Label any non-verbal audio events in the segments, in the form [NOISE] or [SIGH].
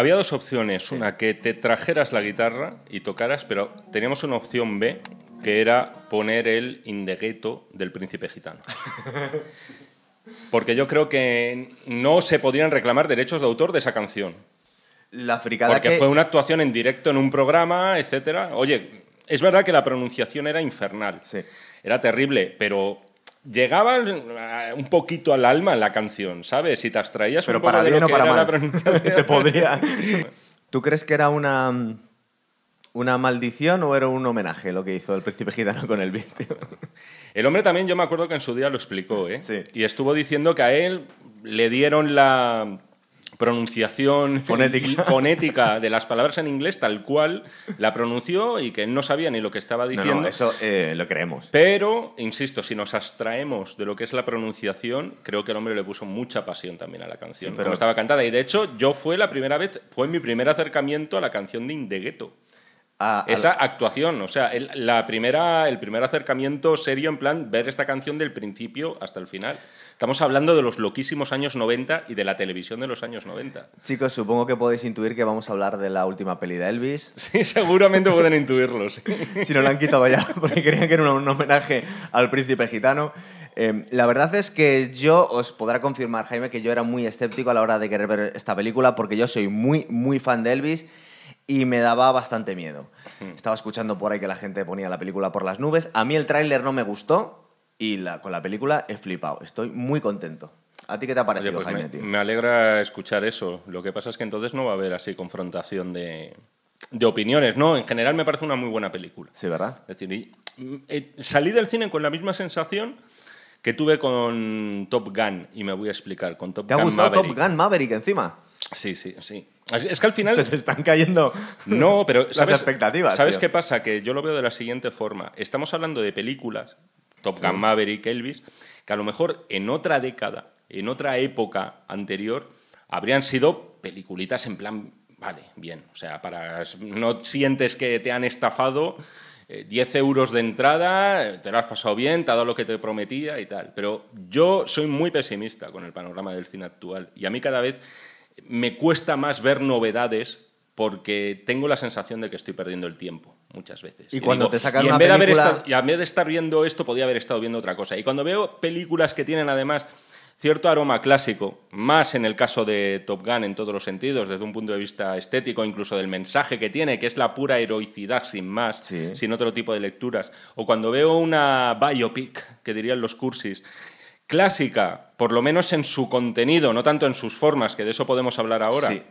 había dos opciones. Una, que te trajeras la guitarra y tocaras, pero teníamos una opción B, que era poner el Indegueto del príncipe gitano. [LAUGHS] Porque yo creo que no se podrían reclamar derechos de autor de esa canción. La fricada Porque que... fue una actuación en directo en un programa, etcétera. Oye, es verdad que la pronunciación era infernal. Sí. Era terrible, pero llegaba eh, un poquito al alma la canción, ¿sabes? Si te abstraías Pero un poco para de bien lo o que para era mal. la. [LAUGHS] Te podría. ¿Tú crees que era una, una maldición o era un homenaje lo que hizo el príncipe gitano con el tío? [LAUGHS] El hombre también, yo me acuerdo que en su día lo explicó, ¿eh? Sí. Y estuvo diciendo que a él le dieron la pronunciación [LAUGHS] Fonética. fonética de las palabras en inglés tal cual la pronunció y que no sabía ni lo que estaba No, diciendo. no, eso eh, lo creemos. Pero, insisto, si nos abstraemos de lo que es la pronunciación, creo que el hombre le puso mucha pasión también a la canción, Sí, pero- como estaba cantada. Y de hecho, yo fue la primera vez, fue mi primer acercamiento a la canción de Indegueto. A- a- Esa actuación, o sea, el, la primera, el primer acercamiento serio en plan ver esta canción del principio hasta el final. Estamos hablando de los loquísimos años 90 y de la televisión de los años 90. Chicos, supongo que podéis intuir que vamos a hablar de la última peli de Elvis. [LAUGHS] Sí, seguramente pueden intuirlo. sí. [LAUGHS] si no lo han quitado ya, porque creían que era un, un homenaje al príncipe gitano. Eh, la verdad es que yo os podrá confirmar, Jaime, que yo era muy escéptico a la hora de querer ver esta película, porque yo soy muy, muy fan de Elvis y me daba bastante miedo. Estaba escuchando por ahí que la gente ponía la película por las nubes. A mí el tráiler no me gustó y la- con la película he flipado. Estoy muy contento. ¿A ti qué te ha Oye, parecido, pues Jaime, me, tío? me alegra escuchar eso. Lo que pasa es que entonces no va a haber así confrontación de, de opiniones, ¿no? En general me parece una muy buena película. Sí, ¿verdad? Es decir, y- eh, salí del cine con la misma sensación que tuve con Top Gun, y me voy a explicar, con Top ¿Te ha Gun gustado Maverick. Top Gun Maverick encima? Sí, sí, sí. Es que al final... [LAUGHS] Se te están cayendo No, pero las ¿sabes, expectativas. ¿Sabes tío. qué pasa? Que yo lo veo de la siguiente forma. Estamos hablando de películas, Top Gun Maverick, Elvis, que a lo mejor en otra década, en otra época anterior, habrían sido peliculitas en plan, vale, bien. O sea, para no sientes que te han estafado. eh, 10 euros de entrada, eh, te lo has pasado bien, te ha dado lo que te prometía y tal. Pero yo soy muy pesimista con el panorama del cine actual y a mí cada vez me cuesta más ver novedades porque tengo la sensación de que estoy perdiendo el tiempo muchas veces. Y cuando te sacan y en una vez de haber película- estado- y en vez de estar viendo esto, podía haber estado viendo otra cosa. Y cuando veo películas que tienen además cierto aroma clásico, más en el caso de Top Gun en todos los sentidos, desde un punto de vista estético, incluso del mensaje que tiene, que es la pura heroicidad sin más, Sí. sin otro tipo de lecturas, o cuando veo una biopic, que dirían los cursis, clásica, por lo menos en su contenido, no tanto en sus formas, que de eso podemos hablar ahora, Sí.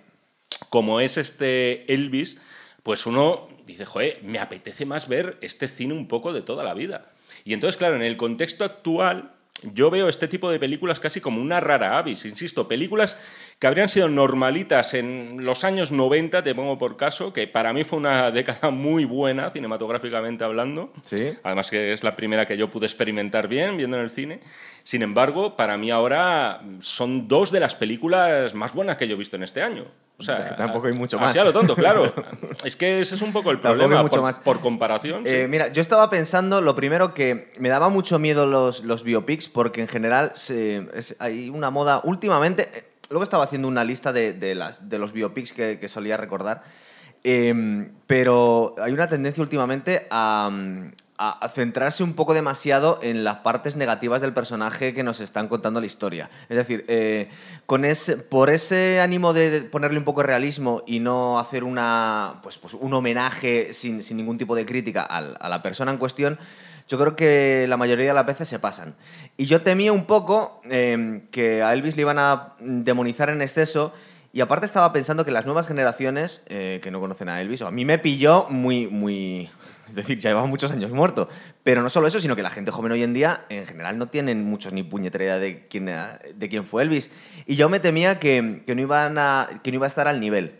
como es este Elvis, pues uno dice, joder, me apetece más ver este cine un poco de toda la vida. Y entonces, claro, en el contexto actual, yo veo este tipo de películas casi como una rara avis, insisto, películas que habrían sido normalitas en los años 90, te pongo por caso, que para mí fue una [LAUGHS] década muy buena, cinematográficamente hablando. Sí. Además que es la primera que yo pude experimentar bien viendo en el cine. Sin embargo, para mí ahora son dos de las películas más buenas que yo he visto en este año. O sea, Es que tampoco hay mucho así más. a lo tonto, claro. [LAUGHS] es que ese es un poco el Tampoco hay problema. mucho por, más. por comparación. sí. Eh, mira, yo estaba pensando, lo primero que me daba mucho miedo los, los biopics, porque en general se- es- hay una moda últimamente. eh, Luego estaba haciendo una lista de, de las, de los biopics que, que solía recordar, em, pero hay una tendencia últimamente a, a- centrarse un poco demasiado en las partes negativas del personaje que nos están contando la historia. Es decir, eh, por ese ánimo de ponerle un poco de realismo y no hacer una, pues, pues un homenaje sin, ningún tipo de crítica a la persona en cuestión, yo creo que la mayoría de las veces se pasan. Y yo temía un poco eh, que a Elvis le iban a demonizar en exceso. Y aparte estaba pensando que las nuevas generaciones eh, que no conocen a Elvis, o a mí me pilló muy, muy... Es decir, ya llevaba muchos años muerto. Pero no solo eso, sino que la gente joven hoy en día, en general, no tienen muchos ni puñetera idea de quién, de quién fue Elvis. Y yo me temía que, que no iban a, que no iba a estar al nivel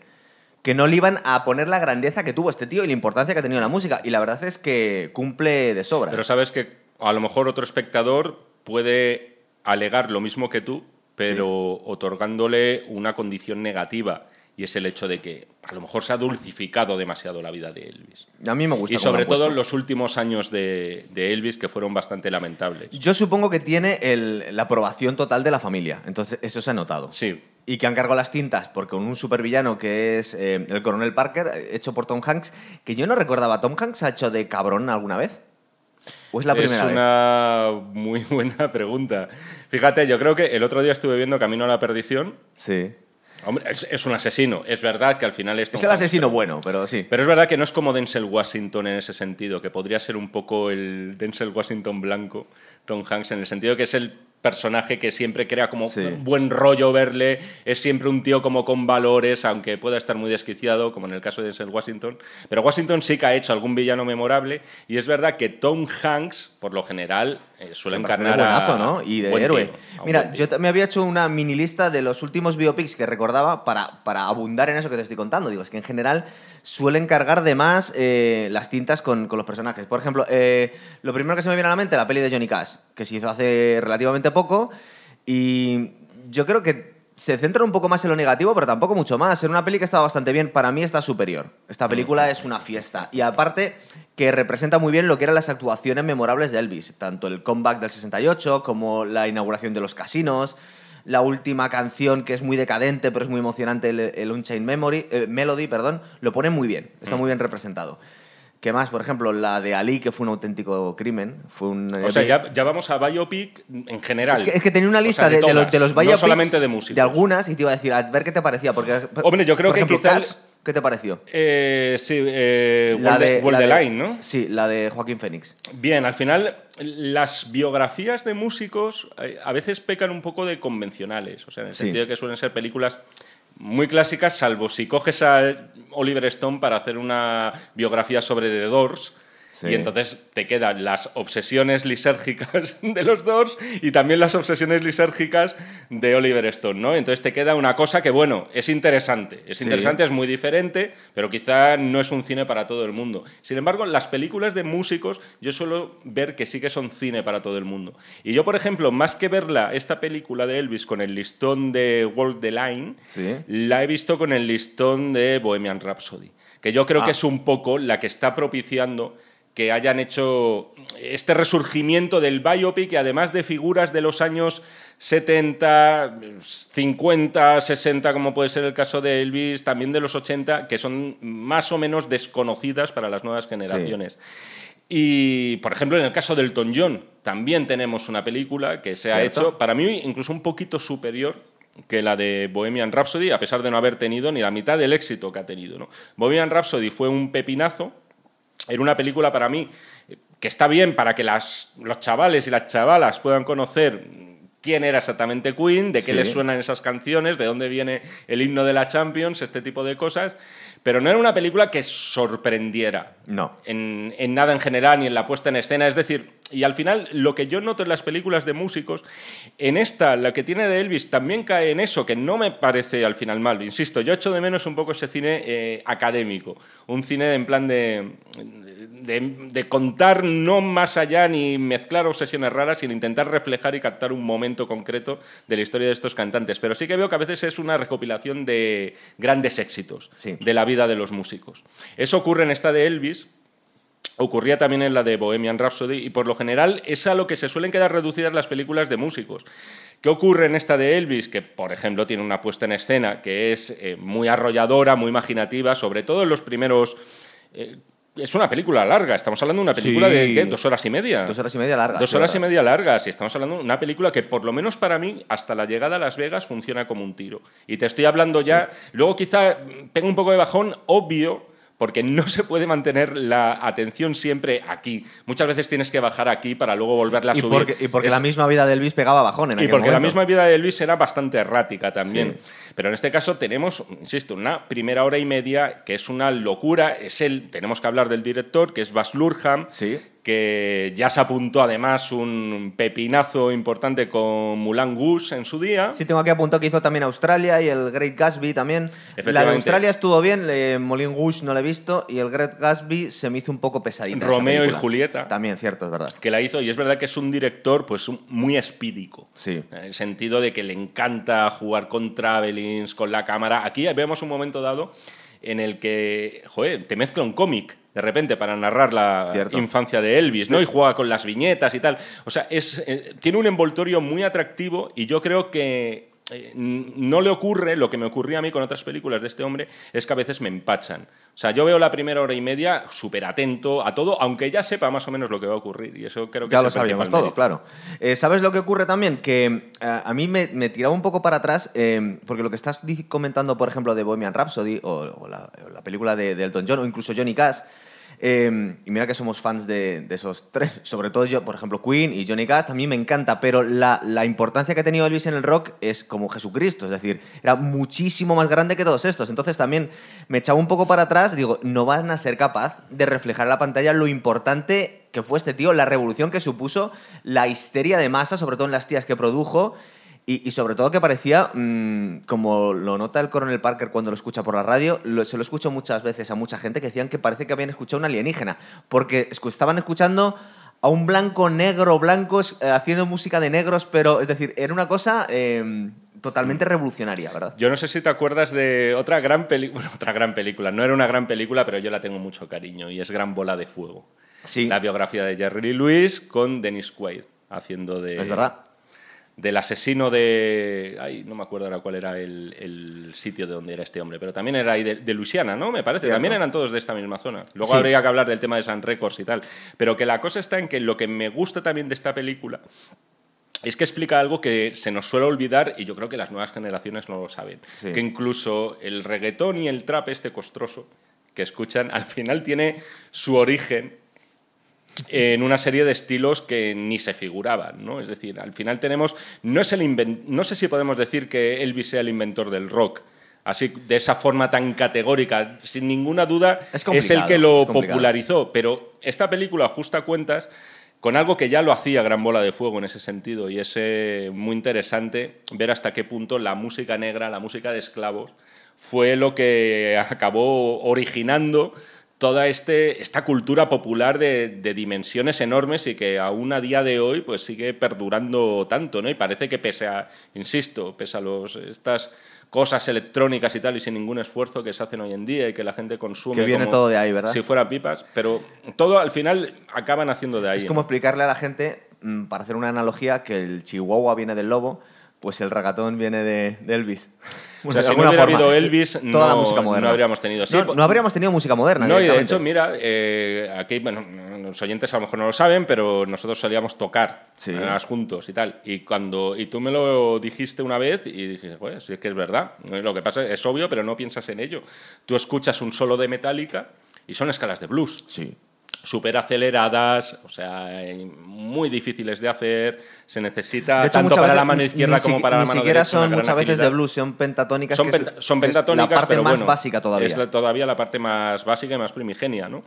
que no le iban a poner la grandeza que tuvo este tío y la importancia que ha tenido en la música. Y la verdad es que cumple de sobra. Pero sabes que a lo mejor otro espectador puede alegar lo mismo que tú, pero otorgándole una condición negativa. Y es el hecho de que a lo mejor se ha dulcificado demasiado la vida de Elvis. a mí me gusta. Y sobre todo en los últimos años de, de Elvis, que fueron bastante lamentables. Yo supongo que tiene el- la aprobación total de la familia. Entonces, eso se ha notado. Sí, y que han cargado las tintas porque con un supervillano que es eh, el coronel Parker, hecho por Tom Hanks, que yo no recordaba, ¿Tom Hanks ha hecho de cabrón alguna vez? ¿O es la primera es una muy [LAUGHS] buena pregunta. Fíjate, yo creo que el otro día estuve viendo Camino a la Perdición. Sí. Hombre, es, un asesino. Es verdad que al final es... es el asesino bueno, pero sí. Pero es verdad que no es como Denzel Washington en ese sentido, que podría ser un poco el Denzel Washington blanco, Tom Hanks, en el sentido que es el personaje que siempre crea como buen rollo verle, es siempre un tío como con valores, aunque pueda estar muy desquiciado, como en el caso de Denzel Washington. Pero Washington sí que ha hecho algún villano memorable y es verdad que Tom Hanks, por lo general, eh, suele encarnar buenazo, ¿no? Y de héroe. Mira, yo me había hecho una mini lista de los últimos biopics que recordaba para, para abundar en eso que te estoy contando. Digo, es que en general suelen cargar de más eh, las tintas con, los personajes. Por ejemplo, eh, lo primero que se me viene a la mente, la peli de Johnny Cash, que se hizo hace relativamente poco, y yo creo que se centra un poco más en lo negativo, pero tampoco mucho más. Era una peli que está bastante bien, para mí está superior. Esta película es una fiesta. Y aparte que representa muy bien lo que eran las actuaciones memorables de Elvis, tanto el comeback del 68 como la inauguración de los casinos la última canción que es muy decadente pero es muy emocionante, el, Unchained Memory, eh, Melody, perdón, lo pone muy bien, está muy bien representado. ¿Qué más? Por ejemplo, la de Ali, que fue un auténtico crimen. Fue un, o sea, ya, vamos a biopic en general. Es que, tenía una lista de, los, de los biopics. No solamente de música. De algunas, y te iba a decir, a ver qué te parecía. Porque, Hombre, yo creo que quizás. ¿Qué te pareció? Eh, sí, eh, la de, World Line, ¿no? Sí, la de Joaquín Phoenix. Bien, al final las biografías de músicos eh, a veces pecan un poco de convencionales, o sea, en el sentido de que suelen ser películas muy clásicas, salvo si coges a Oliver Stone para hacer una biografía sobre The Doors, y entonces te quedan las obsesiones lisérgicas [LAUGHS] de los Doors y también las obsesiones lisérgicas de Oliver Stone, ¿no? Entonces te queda una cosa que, bueno, es interesante. Es interesante, es muy diferente, pero quizá no es un cine para todo el mundo. Sin embargo, las películas de músicos yo suelo ver que sí que son cine para todo el mundo. Y yo, por ejemplo, más que verla, esta película de Elvis con el listón de Walk the Line, la he visto con el listón de Bohemian Rhapsody, que yo creo que ah. es un poco la que está propiciando que hayan hecho este resurgimiento del biopic además de figuras de los años 70, 50, 60, como puede ser el caso de Elvis, también de los 80, que son más o menos desconocidas para las nuevas generaciones. Y, por ejemplo, en el caso del Elton John, también tenemos una película que se ha hecho, para mí, incluso un poquito superior que la de Bohemian Rhapsody, a pesar de no haber tenido ni la mitad del éxito que ha tenido. ¿no? Bohemian Rhapsody fue un pepinazo, era una película para mí que está bien para que las, los chavales y las chavalas puedan conocer quién era exactamente Queen, de qué les suenan esas canciones, de dónde viene el himno de la Champions, este tipo de cosas. Pero no era una película que sorprendiera. No. En, en nada en general, ni en la puesta en escena. Es decir, y al final, lo que yo noto en las películas de músicos, en esta, la que tiene de Elvis, también cae en eso, que no me parece al final mal. Insisto, yo echo de menos un poco ese cine eh, académico, un cine en plan de, de, contar no más allá ni mezclar obsesiones raras, sino intentar reflejar y captar un momento concreto de la historia de estos cantantes. Pero sí que veo que a veces es una recopilación de grandes éxitos de la vida de los músicos. Eso ocurre en esta de Elvis, ocurría también en la de Bohemian Rhapsody y por lo general es a lo que se suelen quedar reducidas las películas de músicos. ¿Qué ocurre en esta de Elvis? Que, por ejemplo, tiene una puesta en escena que es eh, muy arrolladora, muy imaginativa, sobre todo en los primeros... Eh, es una película larga, estamos hablando de una película de ¿qué? dos horas y media. Dos horas y media largas. Dos horas y media largas, y estamos hablando de una película que por lo menos para mí, hasta la llegada a Las Vegas, funciona como un tiro. Y te estoy hablando ya, luego quizá tengo un poco de bajón, obvio, porque no se puede mantener la atención siempre aquí. Muchas veces tienes que bajar aquí para luego volverla a subir. Porque, y porque la misma vida de Elvis pegaba bajón en Y porque la misma vida de Elvis era bastante errática también. Pero en este caso tenemos, insisto, una primera hora y media que es una locura. Es el, tenemos que hablar del director, que es Bas Lurham, sí que ya se apuntó además un pepinazo importante con Mulan Goose en su día. Sí, tengo aquí apuntado que hizo también Australia y el Great Gatsby también. La de Australia estuvo bien, Moulin Goose no la he visto y el Great Gatsby se me hizo un poco pesadita. Romeo y Julieta. También, cierto, es verdad. Que la hizo y es verdad que es un director pues muy espídico. Sí. En el sentido de que le encanta jugar con travelings, con la cámara. Aquí vemos un momento dado en el que, joder, te mezcla un cómic de repente para narrar la infancia de Elvis, ¿no? Y juega con las viñetas y tal. O sea, es, eh, tiene un envoltorio muy atractivo y yo creo que eh, no le ocurre lo que me ocurría a mí con otras películas de este hombre, es que a veces me empachan. O sea, yo veo la primera hora y media súper atento a todo, aunque ya sepa más o menos lo que va a ocurrir. Y eso creo que ya lo sabíamos todo, claro. Eh, ¿Sabes lo que ocurre también? Que eh, a mí me, tiraba un poco para atrás, porque lo que estás comentando, por ejemplo, de Bohemian Rhapsody o, la, película de, de Elton John o incluso Johnny Cash, Em, y mira que somos fans de, esos tres, sobre todo yo, por ejemplo, Queen y Johnny Cash, a mí me encanta, pero la, la, importancia que ha tenido Elvis en el rock es como Jesucristo, es decir, era muchísimo más grande que todos estos. Entonces también me echaba un poco para atrás, digo, no van a ser capaz de reflejar en la pantalla lo importante que fue este tío, la revolución que supuso, la histeria de masa, sobre todo en las tías que produjo y, sobre todo que parecía, mm, como lo nota el coronel Parker cuando lo escucha por la radio, se lo escucho muchas veces a mucha gente que decían que parece que habían escuchado un alienígena, porque estaban escuchando a un blanco, negro, blancos, eh, haciendo música de negros, pero es decir, era una cosa em, totalmente revolucionaria, ¿verdad? Yo no sé si te acuerdas de otra gran película, [LAUGHS] otra gran película, no era una gran película, pero yo la tengo mucho cariño, y es Gran Bola de Fuego. Sí. La biografía de Jerry Lewis con Dennis Quaid, haciendo de... Es verdad del asesino de... Ay, no me acuerdo ahora cuál era el, sitio de donde era este hombre, pero también era ahí de, Luisiana, ¿no? Me parece. también eran todos de esta misma zona. Luego habría que hablar del tema de San Records y tal. Pero que la cosa está en que lo que me gusta también de esta película es que explica algo que se nos suele olvidar y yo creo que las nuevas generaciones no lo saben. Que incluso el reggaetón y el trap este costroso que escuchan, al final tiene su origen en una serie de estilos que ni se figuraban, ¿no? Es decir, al final tenemos, no, es el no sé si podemos decir que Elvis sea el inventor del rock, así de esa forma tan categórica, sin ninguna duda es, el que lo popularizó, pero esta película justa cuentas con algo que ya lo hacía Gran Bola de Fuego en ese sentido y es eh, muy interesante ver hasta qué punto la música negra, la música de esclavos, fue lo que acabó originando toda este, esta cultura popular de, dimensiones enormes y que aún a día de hoy pues sigue perdurando tanto, ¿no? Y parece que pese a, insisto, pese a los, estas cosas electrónicas y tal y sin ningún esfuerzo que se hacen hoy en día y que la gente consume que viene todo de ahí, ¿verdad? Si fuera pipas, pero todo al final acaban haciendo de ahí. Es como explicarle a la gente, mm, para hacer una analogía, que el chihuahua viene del lobo, pues el ragatón viene de, Elvis. O sea, si no hubiera habido Elvis, no, la música moderna. no habríamos tenido. no, habríamos tenido música moderna. No, y de hecho, mira, eh, aquí, bueno, los oyentes a lo mejor no lo saben, pero nosotros solíamos tocar juntos y tal. Y cuando y tú me lo dijiste una vez y dije, pues sí es que es verdad. Lo que pasa es obvio, pero no piensas en ello. Tú escuchas un solo de Metallica y son escalas de blues. Sí súper aceleradas, o sea, muy difíciles de hacer, se necesita tanto para la mano izquierda como para la mano derecha. Ni siquiera son muchas veces de blues, son pentatónicas. Son, son pentatónicas, la parte pero más básica todavía. Es todavía la parte más básica y más primigenia, ¿no?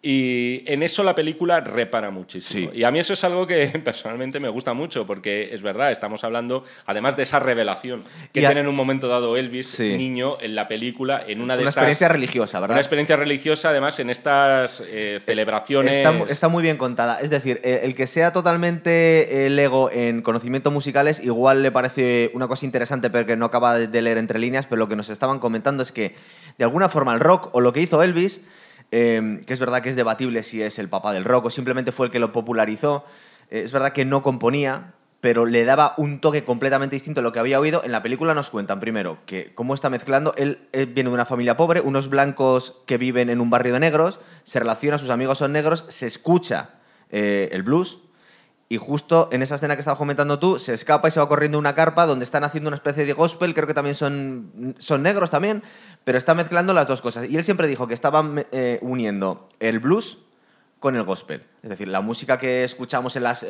Y en eso la película repara muchísimo. Y a mí eso es algo que [LAUGHS] personalmente me gusta mucho, porque es verdad, estamos hablando, además de esa revelación que tiene en un momento dado Elvis, niño, en la película, en una de una experiencia religiosa, ¿verdad? Una experiencia religiosa, además, en estas eh, celebraciones. Está, muy bien contada. Es decir, eh, el que sea totalmente el ego en conocimientos musicales, igual le parece una cosa interesante, pero que no acaba de leer entre líneas, pero lo que nos estaban comentando es que, de alguna forma, el rock o lo que hizo Elvis Em, que es verdad que es debatible si es el papá del rock o simplemente fue el que lo popularizó. Eh, es verdad que no componía, pero le daba un toque completamente distinto a lo que había oído. En la película nos cuentan primero que cómo está mezclando. Él, viene de una familia pobre, unos blancos que viven en un barrio de negros, se relaciona, sus amigos son negros, se escucha eh, el blues. Y justo en esa escena que estabas comentando tú, se escapa y se va corriendo a una carpa donde están haciendo una especie de gospel, creo que también son, son negros también, pero está mezclando las dos cosas. Y él siempre dijo que estaba eh, uniendo el blues con el gospel. Es decir, la música que escuchamos en las,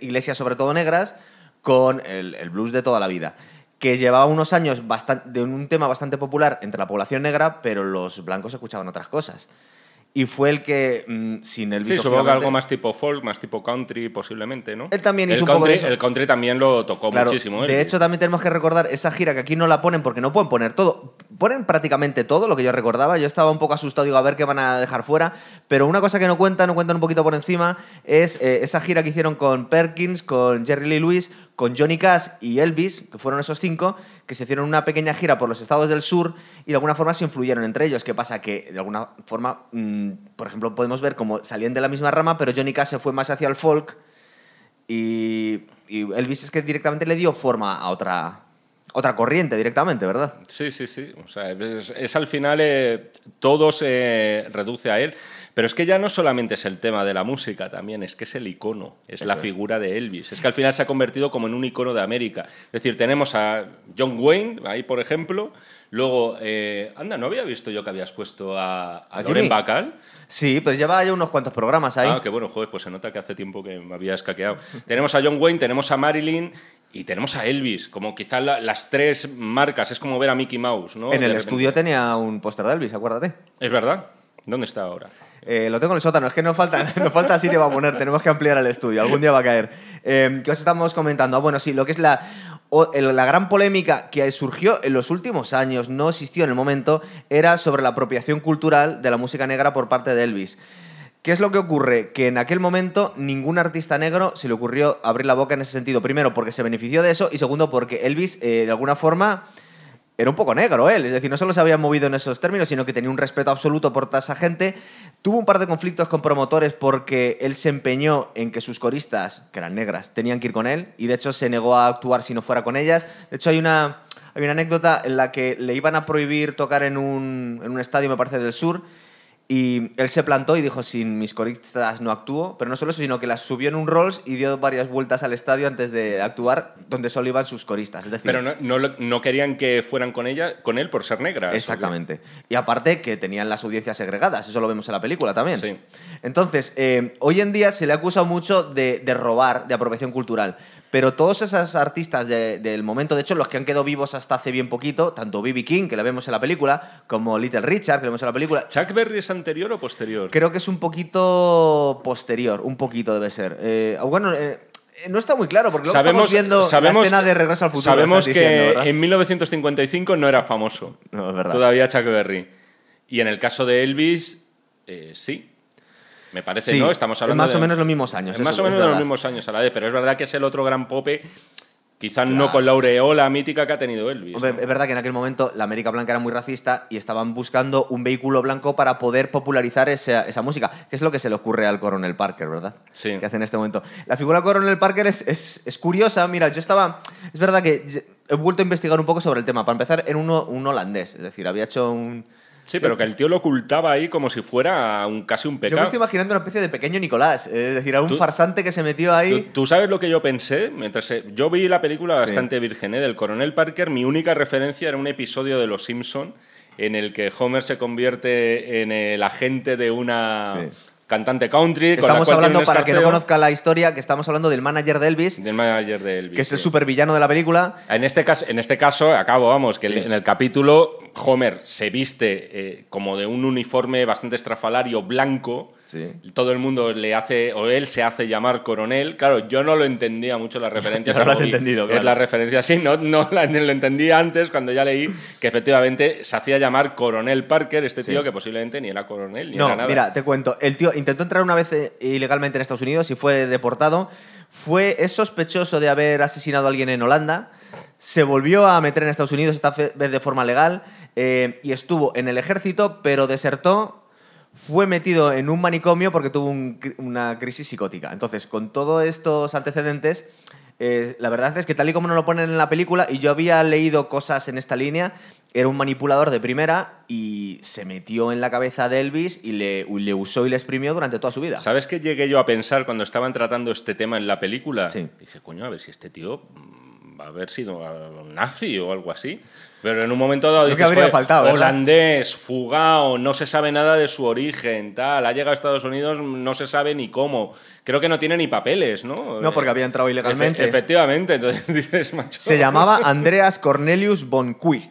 iglesias, sobre todo negras, con el, blues de toda la vida. Que llevaba unos años de un tema bastante popular entre la población negra, pero los blancos escuchaban otras cosas y fue el que, mm, sin el Sí, supongo que algo más tipo folk, más tipo country, posiblemente, ¿no? Él también hizo el un country, El country también lo tocó muchísimo. De hecho, también tenemos que recordar esa gira que aquí no la ponen porque no pueden poner todo. Ponen prácticamente todo lo que yo recordaba. Yo estaba un poco asustado, digo, a ver qué van a dejar fuera. Pero una cosa que no cuentan, no cuentan un poquito por encima, es eh, esa gira que hicieron con Perkins, con Jerry Lee Lewis, con Johnny Cash y Elvis, que fueron esos cinco, que se hicieron una pequeña gira por los estados del sur y de alguna forma se influyeron entre ellos. ¿Qué pasa? Que de alguna forma, mm, por ejemplo, podemos ver cómo salían de la misma rama, pero Johnny Cash se fue más hacia el folk y, Elvis es que directamente le dio forma a otra, otra corriente directamente, ¿verdad? Sí, sí, sí. O sea, es, al final eh, todo se reduce a él. Pero es que ya no solamente es el tema de la música, también es que es el icono, es la figura de Elvis. Es que al final se ha convertido como en un icono de América. Es decir, tenemos a John Wayne, ahí por ejemplo. Luego, eh, anda, no había visto yo que habías puesto a, a Loren Bacall. Sí, pues lleva ya unos cuantos programas ahí. Ah, qué bueno, joder, pues se nota que hace tiempo que me había escaqueado. tenemos a John Wayne, tenemos a Marilyn y tenemos a Elvis, como quizás las tres marcas, es como ver a Mickey Mouse, ¿no? En el estudio tenía un póster de Elvis, acuérdate. Es verdad. ¿Dónde está ahora? Eh, lo tengo en el sótano, es que no falta, [LAUGHS] no falta sitio para poner, tenemos que ampliar el estudio, algún día va a caer. Eh, ¿Qué os estamos comentando? Ah, bueno, sí, lo que es la, la gran polémica que surgió en los últimos años, no existió en el momento, era sobre la apropiación cultural de la música negra por parte de Elvis. ¿Qué es lo que ocurre? Que en aquel momento ningún artista negro se le ocurrió abrir la boca en ese sentido. Primero, porque se benefició de eso y segundo, porque Elvis, eh, de alguna forma, era un poco negro él. Es decir, no solo se había movido en esos términos, sino que tenía un respeto absoluto por toda esa gente. Tuvo un par de conflictos con promotores porque él se empeñó en que sus coristas, que eran negras, tenían que ir con él y de hecho se negó a actuar si no fuera con ellas. De hecho, hay una, hay una anécdota en la que le iban a prohibir tocar en un, en un estadio, me parece, del sur y él se plantó y dijo, sin mis coristas no actúo, pero no solo eso, sino que las subió en un Rolls y dio varias vueltas al estadio antes de actuar, donde solo iban sus coristas. Es decir, pero no, no, querían que fueran con ella, con él por ser negra. Exactamente. Y aparte que tenían las audiencias segregadas, eso lo vemos en la película también. Sí. Entonces, eh, hoy en día se le ha acusado mucho de, de robar, de apropiación cultural. Pero todos esos artistas del momento, de hecho, los que han quedado vivos hasta hace bien poquito, tanto B.B. King, que la vemos en la película, como Little Richard, que la vemos en la película. ¿Chuck Berry es anterior o posterior? Creo que es un poquito posterior, un poquito debe ser. Eh, bueno, eh, no está muy claro, porque luego sabemos, estamos viendo sabemos, la escena de Regreso al Futuro. Sabemos que en 1955 no era famoso. No, es verdad. Todavía Chuck Berry. Y en el caso de Elvis, eh, sí. Me parece, ¿no? Estamos hablando. más o menos los mismos años. más o menos los mismos años a la vez, pero es verdad que es el otro gran pope. Quizás no con la aureola mítica que ha tenido Elvis. Es verdad que en aquel momento la América Blanca era muy racista y estaban buscando un vehículo blanco para poder popularizar esa, música, que es lo que se le ocurre al Coronel Parker, ¿verdad? Sí. Que hace en este momento. La figura del Coronel Parker es, es, curiosa. Mira, yo estaba. Es verdad que he vuelto a investigar un poco sobre el tema. Para empezar, en uno, un holandés, es decir, había hecho un Sí, pero que el tío lo ocultaba ahí como si fuera un, casi un pecado. Yo me estoy imaginando una especie de pequeño Nicolás, es decir, a un farsante que se metió ahí. ¿tú, sabes lo que yo pensé? Mientras yo vi la película bastante virgen ¿eh? del Coronel Parker, mi única referencia era un episodio de Los Simpson en el que Homer se convierte en el agente de una cantante country. Estamos hablando, para que no conozca la historia, que estamos hablando del manager de Elvis. Del manager de Elvis. Que es el supervillano de la película. En este caso, en este caso acabo, vamos, que en el capítulo Homer se viste eh, como de un uniforme bastante estrafalario blanco. Todo el mundo le hace, o él se hace llamar coronel. Claro, yo no lo entendía mucho las referencias. [LAUGHS] no lo has entendido, claro. Es la referencia, sí, no, no lo entendí antes cuando ya leí que efectivamente se hacía llamar coronel Parker, este tío que posiblemente ni era coronel ni no, era nada. Mira, te cuento. El tío intentó entrar una vez eh, ilegalmente en Estados Unidos y fue deportado. Fue, es sospechoso de haber asesinado a alguien en Holanda. Se volvió a meter en Estados Unidos, esta vez de forma legal eh, y estuvo en el ejército, pero desertó, fue metido en un manicomio porque tuvo una crisis psicótica. Entonces, con todos estos antecedentes, eh, la verdad es que tal y como nos lo ponen en la película, y yo había leído cosas en esta línea, era un manipulador de primera y se metió en la cabeza de Elvis y le, le, usó y le exprimió durante toda su vida. ¿Sabes qué llegué yo a pensar cuando estaban tratando este tema en la película? Sí. Dije, coño, a ver si este tío va a haber sido nazi o algo así. Pero en un momento dado dices, habría faltado, holandés, fugado, no se sabe nada de su origen, tal, ha llegado a Estados Unidos, no se sabe ni cómo. Creo que no tiene ni papeles, ¿no? No, porque había entrado ilegalmente. efectivamente, entonces [LAUGHS] dices, macho. Se llamaba Andreas Cornelius von Quick.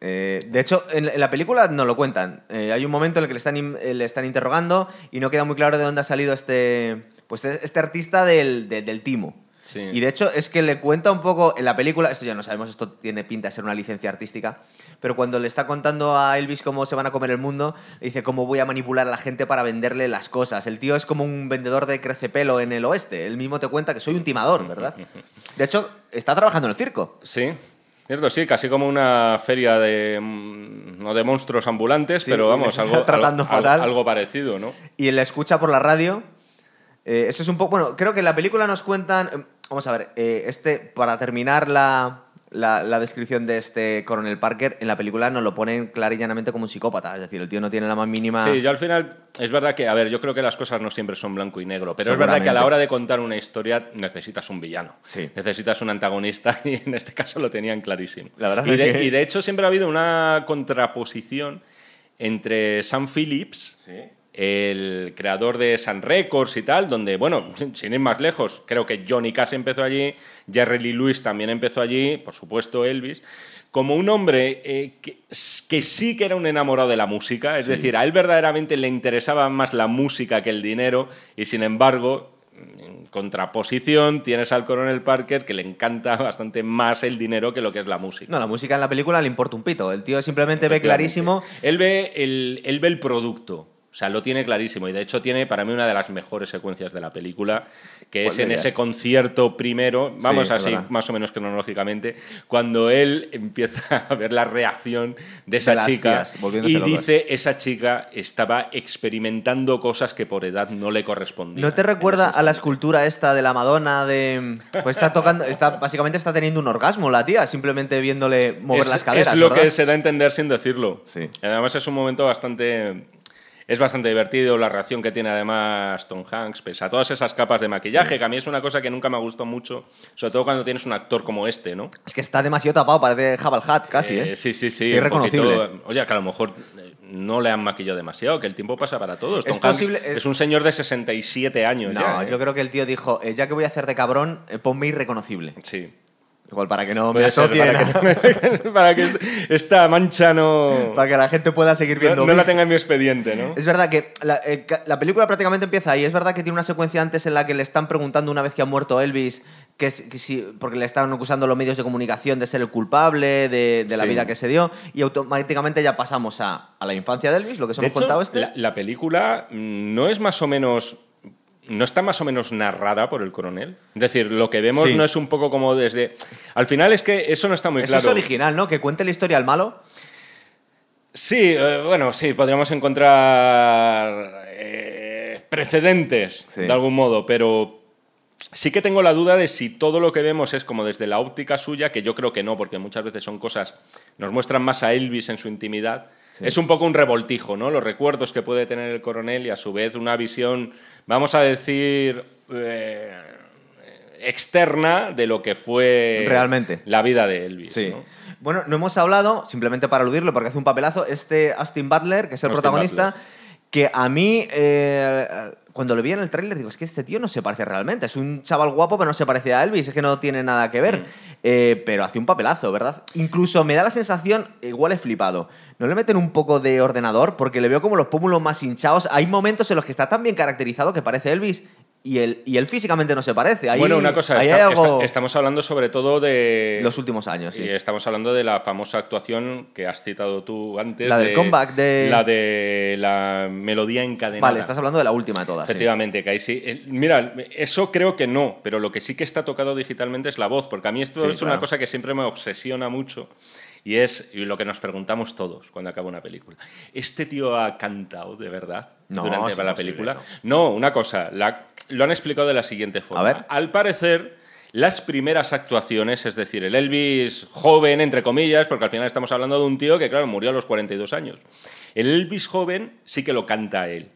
Eh, de hecho, en, la película no lo cuentan. Eh, hay un momento en el que le están, le están interrogando y no queda muy claro de dónde ha salido este, pues este artista del, del timo. Y de hecho es que le cuenta un poco en la película, esto ya no sabemos, esto tiene pinta de ser una licencia artística, pero cuando le está contando a Elvis cómo se van a comer el mundo, le dice cómo voy a manipular a la gente para venderle las cosas. El tío es como un vendedor de crecepelo en el oeste, él mismo te cuenta que soy un timador, ¿verdad? [LAUGHS] De hecho, está trabajando en el circo. Sí. Cierto, sí, casi como una feria de mm, no de monstruos ambulantes, pero vamos, algo, tratando fatal. algo parecido, ¿no? Y él le escucha por la radio. Eh, eso es un poco. Bueno, creo que en la película nos cuentan. Vamos a ver, eh, este, para terminar la, la, la descripción de este coronel Parker, en la película nos lo ponen clara y llanamente como un psicópata. Es decir, el tío no tiene la más mínima. Sí, yo al final, es verdad que, a ver, yo creo que las cosas no siempre son blanco y negro, pero es verdad que a la hora de contar una historia necesitas un villano. Sí. Necesitas un antagonista [LAUGHS] y en este caso lo tenían clarísimo. La verdad y, es de, que- y de hecho siempre ha habido una contraposición entre Sam Phillips, el creador de Sun Records y tal, donde, bueno, sin- ir más lejos, creo que Johnny Cash empezó allí, Jerry Lee Lewis también empezó allí, por supuesto Elvis, como un hombre eh, que, que sí que era un enamorado de la música, es decir, a él verdaderamente le interesaba más la música que el dinero, y sin embargo, en contraposición, tienes al coronel Parker que le encanta [LAUGHS] bastante más el dinero que lo que es la música. No, la música en la película le importa un pito. El tío simplemente ve clarísimo. Él ve el, él ve el producto. O sea, lo tiene clarísimo. Y de hecho tiene para mí una de las mejores secuencias de la película, que ¿Cuál es en ese concierto primero, vamos así verdad. más o menos cronológicamente, cuando él empieza [LAUGHS] a ver la reacción de esa chica tías, y dice, esa chica estaba experimentando cosas que por edad no le correspondían. ¿No te recuerda a la escultura esta de la Madonna de pues está tocando está básicamente está teniendo un orgasmo la tía simplemente viéndole mover es, las caderas Es lo ¿verdad? que se da a entender sin decirlo. Sí. Además es un momento bastante... Es bastante divertido la reacción que tiene además Tom Hanks, pese a todas esas capas de maquillaje, que a mí es una cosa que nunca me ha gustado mucho, sobre todo cuando tienes un actor como este, ¿no? es que está demasiado tapado parece Jabal Hat casi ¿eh? Eh, sí, sí, sí. Estoy reconocible poquito- oye, que a lo mejor eh, no le han maquillado demasiado, que el tiempo pasa para todos. Es Tom Hanks posible- es- es un señor de 67 años no ya, ¿eh? yo creo que el tío dijo eh, ya que voy a hacer de cabrón eh, ponme irreconocible Sí. Igual para que no me Puede ser, asocie para, que, [LAUGHS] para que esta mancha no, para que la gente pueda seguir viendo no, no la tenga en mi expediente, ¿no? Es verdad que la, eh, la película prácticamente empieza ahí. Es verdad que tiene una secuencia antes en la que le están preguntando una vez que ha muerto Elvis, que, es, que si, porque le estaban acusando los medios de comunicación de ser el culpable de, de la Sí. vida que se dio, y automáticamente ya pasamos a, a la infancia de Elvis, lo que os hemos hecho, contado este. la, la película mm, no es más o menos. No está más o menos narrada por el coronel. Es decir, lo que vemos Sí. no es un poco como desde. Al final es que eso no está muy Eso claro. es original, ¿no? Que cuente la historia al malo. Sí, eh, bueno, sí, podríamos encontrar eh, precedentes Sí. de algún modo, pero sí que tengo la duda de si todo lo que vemos es como desde la óptica suya, que yo creo que no, porque muchas veces son cosas, nos muestran más a Elvis en su intimidad. Es un poco un revoltijo, ¿no? Los recuerdos que puede tener el coronel y a su vez una visión, vamos a decir, eh, externa de lo que fue Realmente. la vida de Elvis. Sí. ¿no? Bueno, no hemos hablado, simplemente para aludirlo, porque hace un papelazo, este Austin Butler, que es el Austin protagonista, Butler. que a mí, eh, cuando lo vi en el tráiler, digo, es que este tío no se parece realmente. Es un chaval guapo, pero no se parece a Elvis, es que no tiene nada que Mm. ver. Eh, pero hace un papelazo, ¿verdad? Incluso me da la sensación, igual he flipado, ¿no le meten un poco de ordenador? Porque le veo como los pómulos más hinchados. Hay momentos en los que está tan bien caracterizado que parece Elvis y él, y él físicamente no se parece. Ahí- bueno, una cosa, ahí está- hay algo- está- estamos hablando sobre todo de... los últimos años, sí. Y estamos hablando de la famosa actuación que has citado tú antes. La del de- comeback de- La de la melodía encadenada. Vale, estás hablando de la última de todas. sí. Efectivamente, que ahí sí. eh, Mira, eso creo que no, pero lo que sí que está tocado digitalmente es la voz, porque a mí esto Sí, es una cosa que siempre me obsesiona mucho. Y es lo que nos preguntamos todos cuando acaba una película. ¿Este tío ha cantado de verdad No, durante la película? eso. No, una cosa, la- lo han explicado de la siguiente forma. A ver. Al parecer, las primeras actuaciones, es decir, el Elvis joven, entre comillas, porque al final estamos hablando de un tío que, claro, murió a los 42 años. El Elvis joven sí que lo canta él.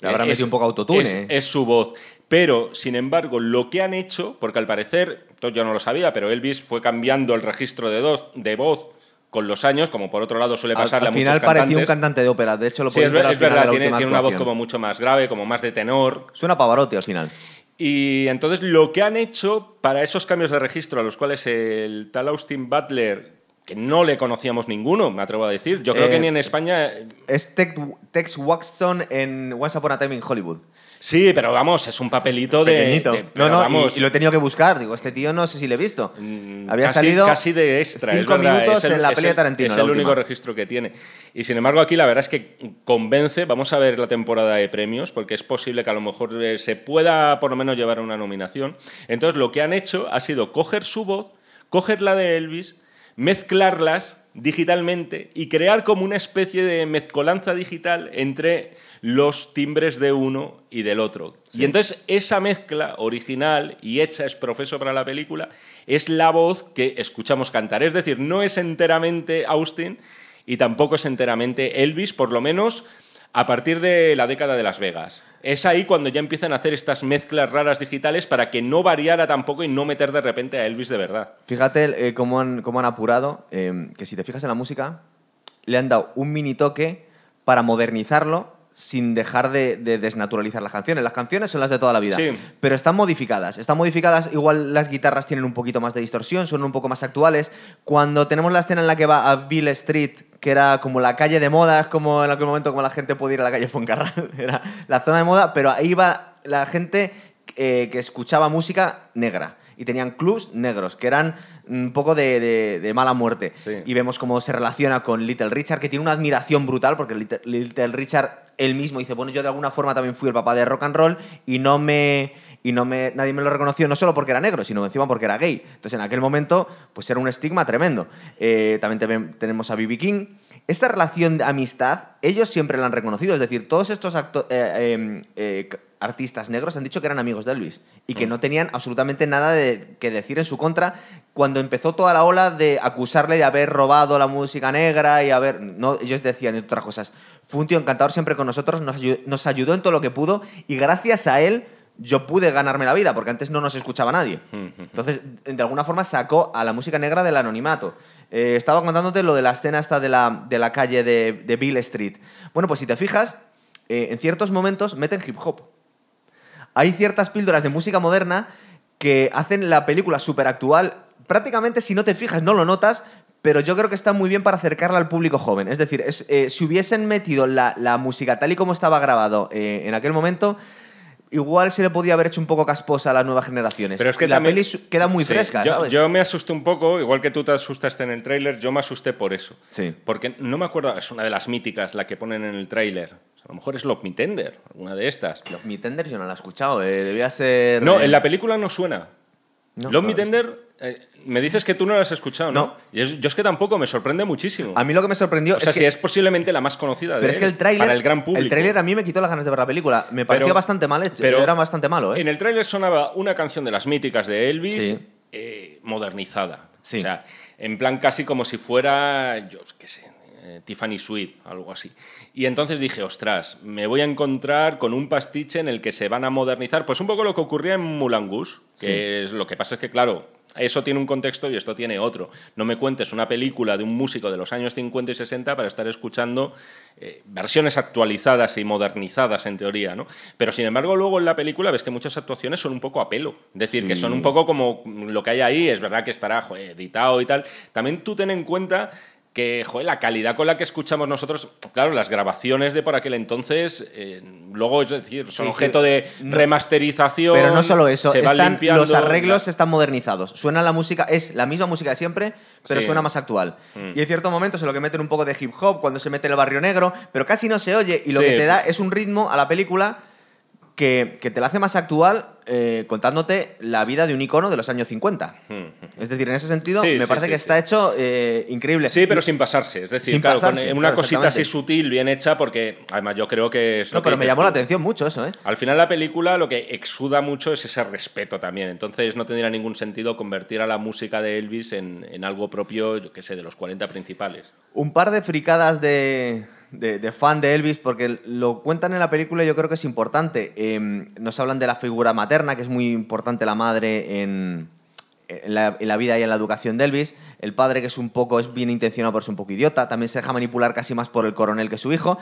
Le habrá metido un poco autotune, Es, es su voz. Pero, sin embargo, lo que han hecho, porque al parecer, esto yo no lo sabía, pero Elvis fue cambiando el registro de, dos- de voz con los años, como por otro lado suele Al, pasarle al a muchos final parecía un cantantes. cantante de ópera. De hecho, lo Sí, es, ver al es de verdad, la tiene, una voz como mucho más grave, como más de tenor. Suena Pavarotti al final. Y entonces lo que han hecho para esos cambios de registro a los cuales el tal Austin Butler, que no le conocíamos ninguno, me atrevo a decir, yo creo Eh, que ni en España... Es Tex, Tex Waxton en Once Upon a Time in Hollywood. Sí, pero vamos, es un papelito de... Pequeñito. de- no, pero no, y- vamos, y, lo he tenido que buscar. Digo, este tío no sé si le he visto. Mm, Había casi, salido casi de extra. es cinco verdad, minutos es el- en la peli de Tarantino. Es el único registro que tiene. Y sin embargo, aquí la verdad es que convence. Vamos a ver la temporada de premios, porque es posible que a lo mejor eh, se pueda por lo menos llevar una nominación. Entonces, lo que han hecho ha sido coger su voz, coger la de Elvis, mezclarlas digitalmente y crear como una especie de mezcolanza digital entre los timbres de uno y del otro. Y entonces esa mezcla original y hecha es profeso para la película es la voz que escuchamos cantar. Es decir, no es enteramente Austin y tampoco es enteramente Elvis, por lo menos a partir de la década de Las Vegas. Es ahí cuando ya empiezan a hacer estas mezclas raras digitales para que no variara tampoco y no meter de repente a Elvis de verdad. Fíjate eh, cómo, han, cómo, han, apurado, eh, que si te fijas en la música, le han dado un mini toque para modernizarlo sin dejar de, desnaturalizar las canciones. Las canciones son las de toda la vida, pero están modificadas. Están modificadas, igual las guitarras tienen un poquito más de distorsión, son un poco más actuales. Cuando tenemos la escena en la que va a Bill Street, que era como la calle de moda, es como en aquel momento como la gente puede ir a la calle Fuencarral, [LAUGHS] era la zona de moda, pero ahí va la gente eh, que escuchaba música negra y tenían clubs negros, que eran un poco de, mala muerte. Y vemos cómo se relaciona con Little Richard, que tiene una admiración brutal, porque Little, Richard él mismo dice, bueno, yo de alguna forma también fui el papá de rock and roll y no me y no me, nadie me lo reconoció no solo porque era negro, sino encima porque era gay. Entonces en aquel momento pues era un estigma tremendo. Eh, también tenemos a B.B. King. Esta relación de amistad, ellos siempre la han reconocido, es decir, todos estos. Eh, em, eh, artistas negros han dicho que eran amigos de Elvis y que mm. no tenían absolutamente nada de, que decir en su contra cuando empezó toda la ola de acusarle de haber robado la música negra y haber... No, ellos decían otras cosas. Fue un tío encantador siempre con nosotros, nos ayudó, nos ayudó en todo lo que pudo y gracias a él yo pude ganarme la vida, porque antes no nos escuchaba nadie. Entonces, de alguna forma sacó a la música negra del anonimato. Eh, estaba contándote lo de la escena esta de la, de la calle de, Bill Street. Bueno, pues si te fijas, eh, en ciertos momentos meten hip hop hay ciertas píldoras de música moderna que hacen la película súper actual. Prácticamente, si no te fijas, no lo notas, pero yo creo que está muy bien para acercarla al público joven. Es decir, eh, si hubiesen metido la, música tal y como estaba grabado en aquel momento, igual se le podía haber hecho un poco casposa a las nuevas generaciones. Pero es que la peli queda muy fresca. Yo, yo, me asusté un poco, igual que tú te asustaste en el tráiler, yo me asusté por eso. Sí. Porque no me acuerdo, es una de las míticas la que ponen en el tráiler. A lo mejor es Love Me Tender, alguna de estas. Love Me Tender yo no la he escuchado, eh, debía ser... No, en la película no suena. No, Love Me Tender, eh, me dices que tú no la has escuchado, ¿no? yo es que tampoco, me sorprende muchísimo. A mí lo que me sorprendió o sea, es si es posiblemente la más conocida pero es que el tráiler, para el gran público. El tráiler a mí me quitó las ganas de ver la película. Me pareció bastante mal hecho, pero era bastante malo, ¿eh? En el tráiler sonaba una canción de las míticas de Elvis eh, modernizada. Sí. O sea, en plan casi como si fuera, yo qué sé, eh, Tiffany Sweet, algo así. Y entonces dije, ostras, me voy a encontrar con un pastiche en el que se van a modernizar, pues un poco lo que ocurría en Mulangus, que es lo que pasa es que, claro, eso tiene un contexto y esto tiene otro. No me cuentes una película de un músico de los años 50 y 60 para estar escuchando eh, versiones actualizadas y modernizadas en teoría, ¿no? Pero sin embargo luego en la película ves que muchas actuaciones son un poco a pelo, es decir, que son un poco como lo que hay ahí, es verdad que estará editado y tal. También tú ten en cuenta que, joder, la calidad con la que escuchamos nosotros, claro, las grabaciones de por aquel entonces, eh, luego, es decir, son objeto de remasterización. Pero no solo eso, están, los arreglos están modernizados. Suena la música, es la misma música de siempre, pero suena más actual. Mm. Y en ciertos momentos en lo que meten un poco de hip hop, cuando se mete el barrio negro, pero casi no se oye, y lo que te da es un ritmo a la película que, te la hace más actual eh, contándote la vida de un icono de los años 50. Es decir, en ese sentido, me parece que está hecho eh, increíble. Sí, pero sin pasarse. Es decir, una cosita así sutil, bien hecha, porque además yo creo que es. No, pero me llamó la atención mucho eso, ¿eh? Al final, la película lo que exuda mucho es ese respeto también. Entonces, no tendría ningún sentido convertir a la música de Elvis en, en algo propio, yo qué sé, de los 40 principales. Un par de fricadas de de, fan de Elvis, porque lo cuentan en la película y yo creo que es importante. Em, nos hablan de la figura materna, que es muy importante la madre en, la, vida y en la educación de Elvis. El padre, que es un poco, es bien intencionado, pero es un poco idiota. También se deja manipular casi más por el coronel que su hijo.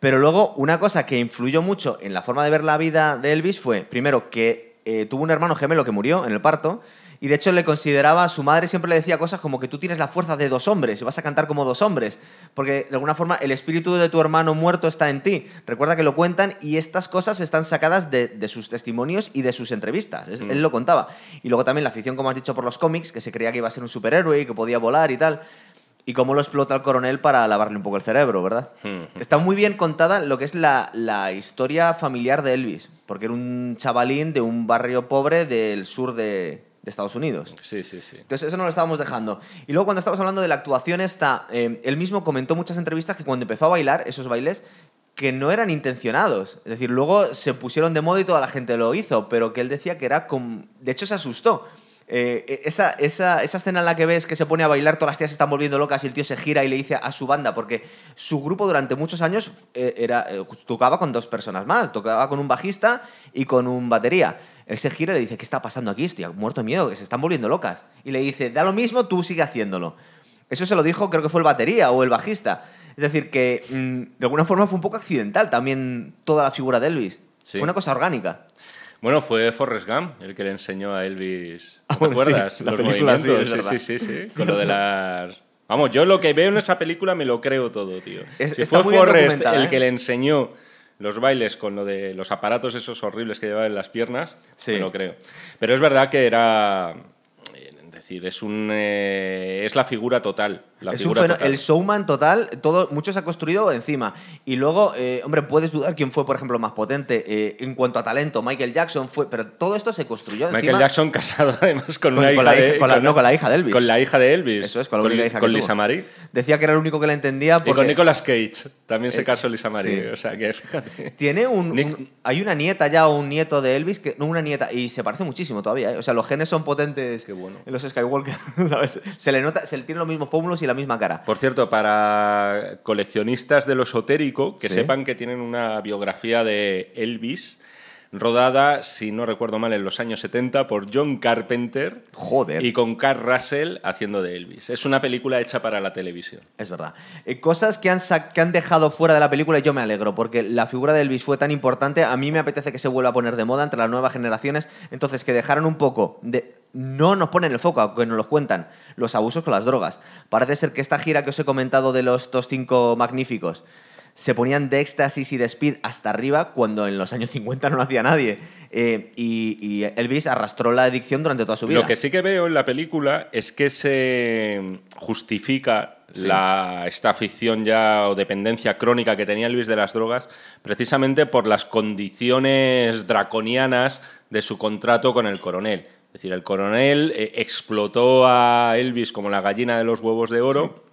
Pero luego, una cosa que influyó mucho en la forma de ver la vida de Elvis fue, primero, que eh, tuvo un hermano gemelo que murió en el parto. Y de hecho le consideraba, su madre siempre le decía cosas como que tú tienes la fuerza de dos hombres y vas a cantar como dos hombres, porque de alguna forma el espíritu de tu hermano muerto está en ti. Recuerda que lo cuentan y estas cosas están sacadas de, sus testimonios y de sus entrevistas. Mm. Él lo contaba. Y luego también la afición, como has dicho, por los cómics, que se creía que iba a ser un superhéroe y que podía volar y tal. Y cómo lo explota el coronel para lavarle un poco el cerebro, ¿verdad? Mm. Está muy bien contada lo que es la, la historia familiar de Elvis, porque era un chavalín de un barrio pobre del sur de, de Estados Unidos. Sí, sí, sí. Entonces eso no lo estábamos dejando. Y luego cuando estábamos hablando de la actuación esta, eh, él mismo comentó en muchas entrevistas que cuando empezó a bailar esos bailes que no eran intencionados. Es decir, luego se pusieron de moda y toda la gente lo hizo, pero que él decía que era como... De hecho se asustó. Eh, esa, esa, esa, escena en la que ves que se pone a bailar, todas las tías se están volviendo locas y el tío se gira y le dice a su banda, porque su grupo durante muchos años eh, era, eh, tocaba con dos personas más, tocaba con un bajista y con un batería. Él se gira y le dice, ¿qué está pasando aquí? Estoy muerto de miedo, que se están volviendo locas. Y le dice, da lo mismo, tú sigue haciéndolo. Eso se lo dijo, creo que fue el batería o el bajista. Es decir, que mm, de alguna forma fue un poco accidental también toda la figura de Elvis. Sí. Fue una cosa orgánica. Bueno, fue Forrest Gump el que le enseñó a Elvis. Ah, ¿Te bueno, sí, acuerdas? Los película, movimientos. Sí, sí, sí, sí. Con lo de las. Vamos, yo lo que veo en esa película me lo creo todo, tío. Es- si está fue Forrest el ¿eh? que le enseñó los bailes con lo de los aparatos esos horribles que llevaba en las piernas, Sí. me lo creo. Pero es verdad que era. eh, Es decir, es un eh, es la figura total. La es un total. el showman total, todo, mucho se ha construido encima. Y luego, eh, hombre, puedes dudar quién fue, por ejemplo, más potente eh, en cuanto a talento. Michael Jackson fue, pero todo esto se construyó Michael encima Jackson casado [LAUGHS] además con, con, una con hija la de con la- no, con la hija de Elvis. con la hija de Elvis. Eso es, con la única hija que con tuvo. Lisa Marie. Decía que era el único que la entendía Y porque con Nicolas Cage también se Eh, casó Lisa Marie. sí. O sea que fíjate. tiene un, Nick- un- hay una nieta ya o un nieto de Elvis que no una nieta y se parece muchísimo todavía, ¿eh? o sea, los genes son potentes Qué bueno. en los Skywalker, [LAUGHS] ¿sabes? Se le nota, se le tiene los mismos pómulos y la misma cara. Por cierto, para coleccionistas de lo esotérico, que Sí. sepan que tienen una biografía de Elvis rodada, si no recuerdo mal, en los años 70 por John Carpenter Joder. y con Carl Russell haciendo de Elvis. Es una película hecha para la televisión. Es verdad. Eh, cosas que han, que han dejado fuera de la película y yo me alegro, porque la figura de Elvis fue tan importante, a mí me apetece que se vuelva a poner de moda entre las nuevas generaciones, entonces que dejaron un poco de... No nos ponen el foco, aunque nos los cuentan, los abusos con las drogas. Parece ser que esta gira que os he comentado de los estos cinco magníficos se ponían de éxtasis y de speed hasta arriba cuando en los años 50 no lo hacía nadie. Eh, y, y Elvis arrastró la adicción durante toda su vida. Lo que sí que veo en la película es que se justifica la, esta afición ya o dependencia crónica que tenía Elvis de las drogas precisamente por las condiciones draconianas de su contrato con el coronel. Es decir, el coronel eh, explotó a Elvis como la gallina de los huevos de oro.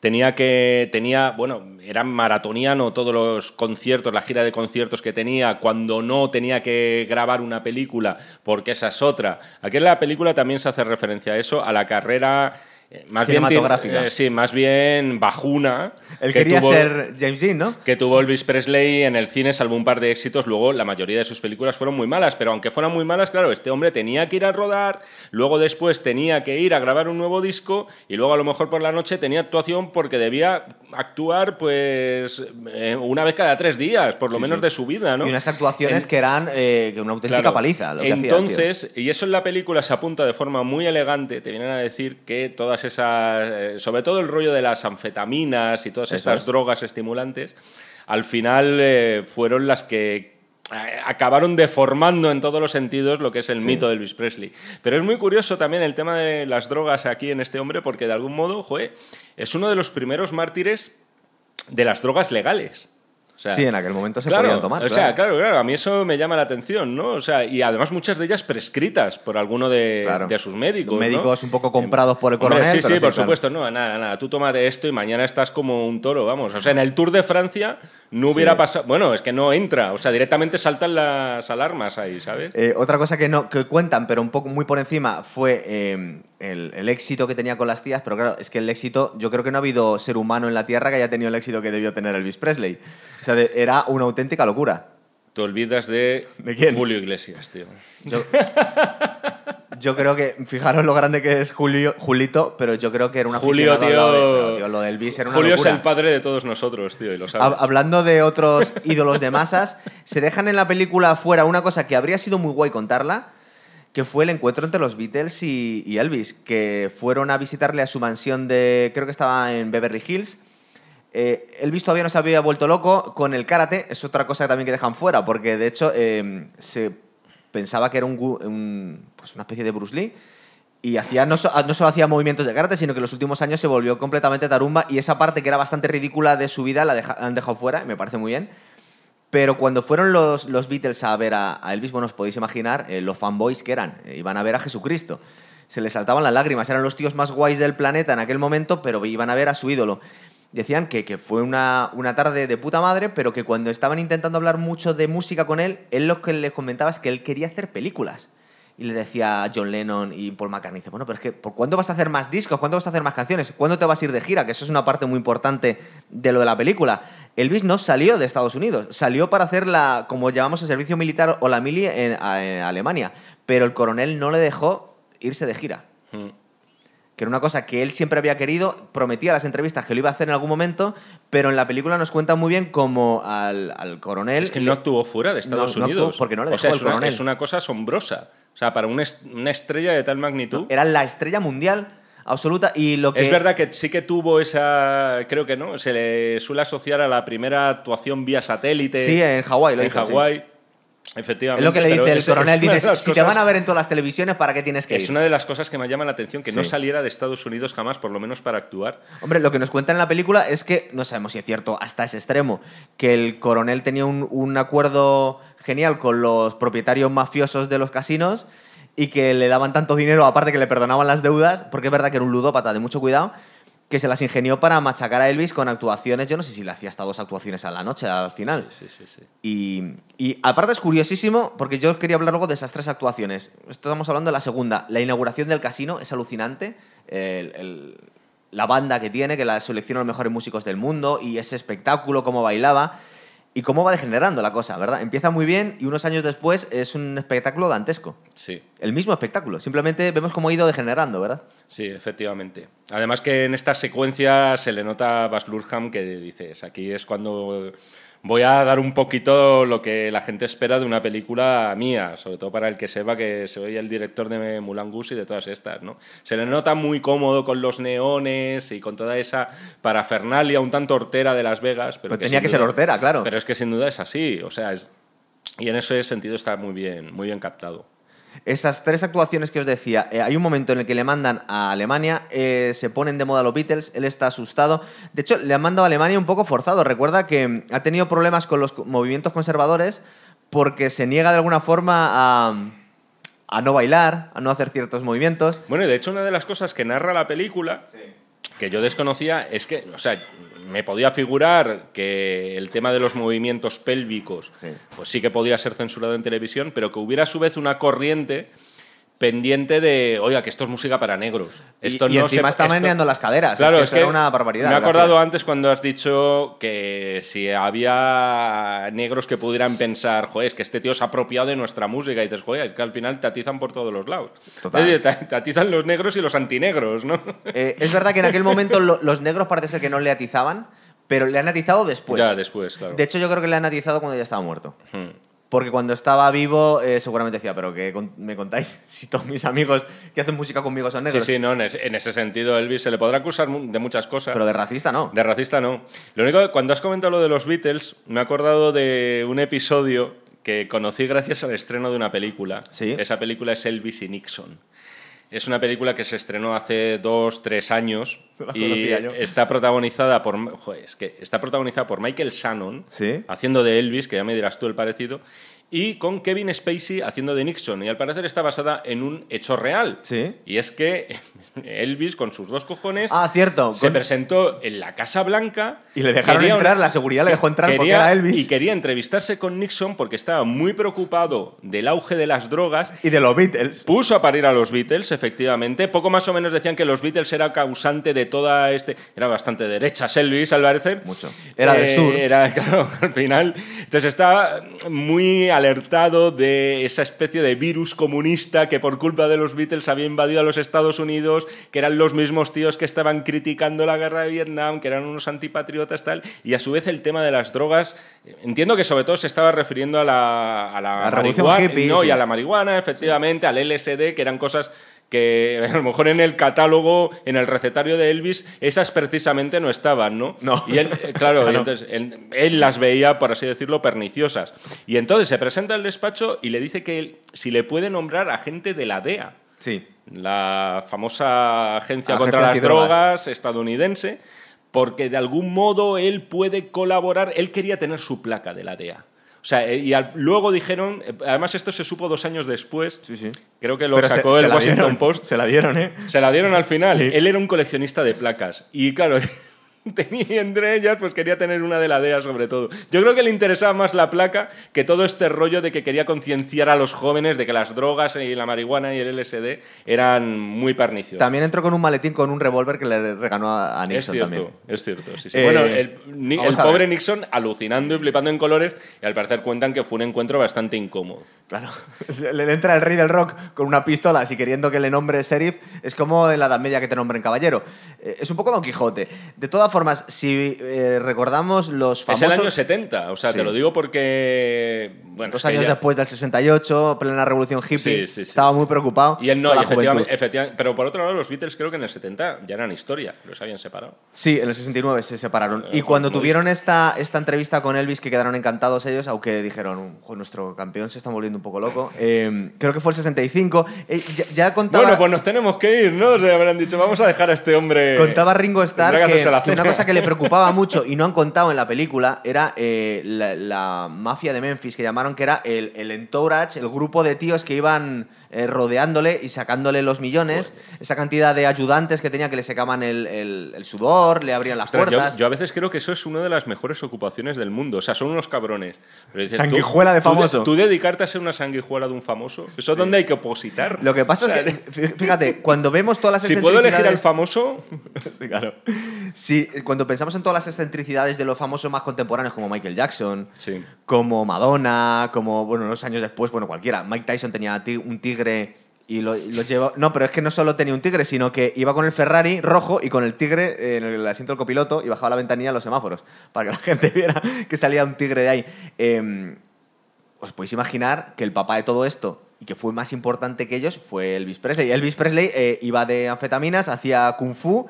Tenía que, tenía, bueno, era maratoniano todos los conciertos, la gira de conciertos que tenía, cuando no tenía que grabar una película, porque esa es otra. Aquí en la película también se hace referencia a eso, a la carrera eh, más bien, Cinematográfica. eh, sí, más bien bajuna. Él que quería tuvo- ser James Dean, ¿no? que tuvo Elvis Presley en el cine, salvo un par de éxitos. Luego, la mayoría de sus películas fueron muy malas, pero aunque fueran muy malas, claro, este hombre tenía que ir a rodar, luego después tenía que ir a grabar un nuevo disco y luego a lo mejor por la noche tenía actuación porque debía actuar, pues, eh, una vez cada tres días, por lo Sí, menos sí. de su vida, ¿no? Y unas actuaciones En- que eran eh, una auténtica Claro. paliza. Lo que hacía. Entonces, y eso en la película se apunta de forma muy elegante, te vienen a decir que todas esas, eh, sobre todo el rollo de las anfetaminas y todas Eso estas es. drogas estimulantes, al final eh, fueron las que eh, acabaron deformando en todos los sentidos lo que es el Sí. mito de Elvis Presley. Pero es muy curioso también el tema de las drogas aquí en este hombre, porque de algún modo, joder, es uno de los primeros mártires de las drogas legales. O sea, sí, en aquel momento se Claro, podían tomar. o sea, claro, claro, a mí eso me llama la atención, ¿no? O sea, y además muchas de ellas prescritas por alguno de, Claro. de sus médicos. ¿no? Médicos un poco comprados por el Hombre, coronel. sí, pero sí, por claro. supuesto, no, nada, nada, tú tómate esto y mañana estás como un toro, vamos. O sea, en el Tour de Francia no hubiera Sí. pasado, bueno, es que no entra, o sea, directamente saltan las alarmas ahí, ¿sabes? Eh, otra cosa que no que cuentan, pero un poco muy por encima, fue eh, el, el éxito que tenía con las tías. Pero claro, es que el éxito, yo creo que no ha habido ser humano en la Tierra que haya tenido el éxito que debió tener Elvis Presley. O sea, era una auténtica locura. Te olvidas de, ¿De quién? Julio Iglesias, tío. Yo, yo creo que, fijaros lo grande que es Julio, Julito, pero yo creo que era una Julio, de- tío. tío, lo de Elvis era una Julio locura. es el padre de todos nosotros, tío, y lo sabes. Hablando de otros ídolos de masas, se dejan en la película fuera una cosa que habría sido muy guay contarla, que fue el encuentro entre los Beatles y, Elvis, que fueron a visitarle a su mansión de, creo que estaba en Beverly Hills. Eh, Elvis todavía no se había vuelto loco con el karate, es otra cosa también que dejan fuera, porque de hecho eh, se pensaba que era un, un- pues una especie de Bruce Lee. Y hacía, no solo hacía movimientos de karate, sino que en los últimos años se volvió completamente tarumba y esa parte que era bastante ridícula de su vida la deja- han dejado fuera, y me parece muy bien. Pero cuando fueron los, los Beatles a ver a, a Elvis, bueno, os podéis imaginar eh, los fanboys que eran. Eh, iban a ver a Jesucristo. Se les saltaban las lágrimas. Eran los tíos más guays del planeta en aquel momento, pero iban a ver a su ídolo. Decían que, que fue una, una tarde de puta madre, pero que cuando estaban intentando hablar mucho de música con él, él lo que les comentaba es que él quería hacer películas. Y le decía a John Lennon y Paul McCartney, dice, bueno, pero es que ¿por cuándo vas a hacer más discos? ¿Cuándo vas a hacer más canciones? ¿Cuándo te vas a ir de gira? Que eso es una parte muy importante de lo de la película. Elvis no salió de Estados Unidos, salió para hacer la, como llamamos el servicio militar o la mili en, Alemania, pero el coronel no le dejó irse de gira. Mm. Que era una cosa que él siempre había querido, prometía las entrevistas que lo iba a hacer en algún momento, pero en la película nos cuenta muy bien cómo al, al coronel... Es que no actuó fuera de Estados No, no actuó Unidos. porque no le o sea, dejó es el una, coronel. es una cosa asombrosa. O sea, para una, est- una estrella de tal magnitud. Era la estrella mundial absoluta y lo que... Es verdad que sí que tuvo esa. Creo que no. Se le suele asociar a la primera actuación vía satélite. Sí, en Hawái lo en sí. Hawái. Efectivamente. Es lo que le dice el es- coronel, es dice, si te van a ver en todas las televisiones, ¿para qué tienes que Es ir? una de las cosas que me llama la atención, que no saliera de Estados Unidos jamás, por lo menos para actuar. Hombre, lo que nos cuentan en la película es que, no sabemos si es cierto hasta ese extremo, que el coronel tenía un, un acuerdo genial con los propietarios mafiosos de los casinos y que le daban tanto dinero, aparte que le perdonaban las deudas, porque es verdad que era un ludópata de mucho cuidado, que se las ingenió para machacar a Elvis con actuaciones, yo no sé si le hacía hasta dos actuaciones a la noche al final. Sí, sí, sí. Y, y aparte es curiosísimo, porque yo quería hablar luego de esas tres actuaciones. Estamos hablando de la segunda. La inauguración del casino es alucinante. El- el- la banda que tiene, que la selecciona los mejores músicos del mundo, y ese espectáculo, cómo bailaba, y cómo va degenerando la cosa, ¿verdad? Empieza muy bien y unos años después es un espectáculo dantesco. Sí. El mismo espectáculo. Simplemente vemos cómo ha ido degenerando, ¿verdad? Sí, efectivamente. Además que en esta secuencia se le nota a Baz Luhrmann que dices, aquí es cuando voy a dar un poquito lo que la gente espera de una película mía, sobre todo para el que sepa que soy el director de Mulan Goose y de todas estas, ¿no? Se le nota muy cómodo con los neones y con toda esa parafernalia un tanto hortera de Las Vegas, pero Pues tenía que ser hortera, claro. Pero es que sin duda es así, o sea, es y en ese sentido está muy bien, muy bien captado. Esas tres actuaciones que os decía, eh, hay un momento en el que le mandan a Alemania, eh, se ponen de moda los Beatles, él está asustado. De hecho, le han mandado a Alemania un poco forzado. Recuerda que mm, ha tenido problemas con los movimientos conservadores porque se niega de alguna forma a, a no bailar, a no hacer ciertos movimientos. Bueno, y de hecho una de las cosas que narra la película, que yo desconocía, es que, o sea, me podía figurar que el tema de los movimientos pélvicos, Sí. pues sí que podía ser censurado en televisión, pero que hubiera a su vez una corriente pendiente de, oiga, que esto es música para negros. Y- Esto y, no encima se- está esto- meneando las caderas. Claro, es que, es eso que era una barbaridad. me he acordado antes cuando has dicho que si había negros que pudieran pensar, joder, es que este tío se ha apropiado de nuestra música y dices, joder, es que al final te atizan por todos los lados. Total. Es decir, te, atizan los negros y los antinegros, ¿no? Eh, es verdad que en aquel momento lo- los negros parece ser que no le atizaban, pero le han atizado después. ya después, claro. De hecho, yo creo que le han atizado cuando ya estaba muerto. Hmm. Porque cuando estaba vivo, eh, seguramente decía, pero ¿qué con- me contáis? [LAUGHS] Si todos mis amigos que hacen música conmigo son Sí, negros. sí, no, en ese, en ese sentido, Elvis se le podrá acusar de muchas cosas. Pero de racista no. De racista no. Lo único que cuando has comentado lo de los Beatles, me he acordado de un episodio que conocí gracias al estreno de una película. Sí. Esa película es Elvis y Nixon. Es una película que se estrenó hace dos, tres años [LAUGHS] No la y conocía yo. está protagonizada por, joder, es que está protagonizada por Michael Shannon Sí. haciendo de Elvis, que ya me dirás tú el parecido, y con Kevin Spacey haciendo de Nixon. Y al parecer está basada en un hecho real. Sí. Y es que [LAUGHS] Elvis, con sus dos cojones, Ah, cierto. se con- presentó en la Casa Blanca. Y le dejaron entrar, la seguridad le dejó entrar porque quería- era Elvis. Y quería entrevistarse con Nixon porque estaba muy preocupado del auge de las drogas. Y de los Beatles. Puso a parir a los Beatles, efectivamente. Poco más o menos decían que los Beatles era causante de toda este. Era bastante derecha Elvis, al parecer. Mucho. Era del Eh, sur. Era, [LAUGHS] claro, al final. Entonces estaba muy alertado de esa especie de virus comunista que por culpa de los Beatles había invadido a los Estados Unidos, que eran los mismos tíos que estaban criticando la guerra de Vietnam, que eran unos antipatriotas, tal. Y a su vez el tema de las drogas. Entiendo que sobre todo se estaba refiriendo a la, a la, marihuana. hippie, no, sí. y a la marihuana, efectivamente, al LSD, que eran cosas que a lo mejor en el catálogo, en el recetario de Elvis, esas precisamente no estaban, ¿no? No. Y él, eh, claro, [LAUGHS] y entonces él, él las veía, por así decirlo, perniciosas. Y entonces se presenta al despacho y le dice que él- si le puede nombrar a gente de la DEA, Sí. la famosa agencia Agencia contra las drogas estadounidense, porque de algún modo él puede colaborar, él quería tener su placa de la DEA. Sea, eh, y al- luego dijeron, eh, además esto se supo dos años después, Sí, sí. creo que lo Pero sacó se el Washington dieron, Post, Se la dieron, ¿eh? se la dieron al final. Sí. Él era un coleccionista de placas. Y claro, [LAUGHS] tenía entre ellas, pues quería tener una de la DEA sobre todo. Yo creo que le interesaba más la placa que todo este rollo de que quería concienciar a los jóvenes de que las drogas y la marihuana y el LSD eran muy perniciosas. También entró con un maletín con un revólver que le regaló a a Es Nixon cierto, también. es cierto. sí, sí. Eh, bueno, el, el pobre Nixon alucinando y flipando en colores y al parecer cuentan que fue un encuentro bastante incómodo. Claro. [LAUGHS] Le entra el rey del rock con una pistola, así queriendo que le nombre sheriff. Es como en la Edad Media que te nombren caballero. Eh, Es un poco Don Quijote. De todas formas, si eh, recordamos los famosos... Es el año 70, o sea, Sí. te lo digo porque... Bueno, Dos años ya- después del 68, plena revolución hippie, Sí, sí, sí, estaba muy preocupado. Y él no, y efectivamente, efectivamente- pero por otro lado los Beatles creo que en el 70 ya eran historia, los habían separado. Sí, en el 69 se separaron. Eh, y cuando tuvieron esta, esta entrevista con Elvis, que quedaron encantados ellos, aunque dijeron, "Jo, nuestro campeón se está volviendo un poco loco. [LAUGHS] Eh, creo que fue el 65. Eh, ya, ya contaba, Bueno, pues nos tenemos que ir, ¿no? O sea, habrán dicho, vamos a dejar a este hombre... contaba Ringo Starr que una cosa que le preocupaba [LAUGHS] mucho y no han contado en la película era eh, la, la mafia de Memphis, que llamaron que era el, el entourage, el grupo de tíos que iban eh, rodeándole y sacándole los millones, esa cantidad de ayudantes que tenía que le secaban el, el- el sudor, le abrían las Ostras, yo, puertas. yo a veces creo que eso es una de las mejores ocupaciones del mundo. O sea, son unos cabrones. Pero dices, tú- Sanguijuela de tú famoso. Tú, dedicarte a ser una sanguijuela de un famoso, eso es donde hay que opositar. Lo que pasa O sea, es que, [LAUGHS] fí- fíjate, cuando vemos todas las Si puedo elegir al famoso, [LAUGHS] Sí, claro. Sí, cuando pensamos en todas las excentricidades de los famosos más contemporáneos, como Michael Jackson, Sí. como Madonna, como, bueno, unos años después, bueno, cualquiera. Mike Tyson tenía un tigre y lo, lo. No, pero es que no solo tenía un tigre, sino que iba con el Ferrari rojo y con el tigre en el asiento del copiloto y bajaba la ventanilla a los semáforos para que la [LAUGHS] gente viera que salía un tigre de ahí. Em, os podéis imaginar que el papá de todo esto y que fue más importante que ellos fue Elvis Presley. Elvis Presley eh, iba de anfetaminas, hacía kung fu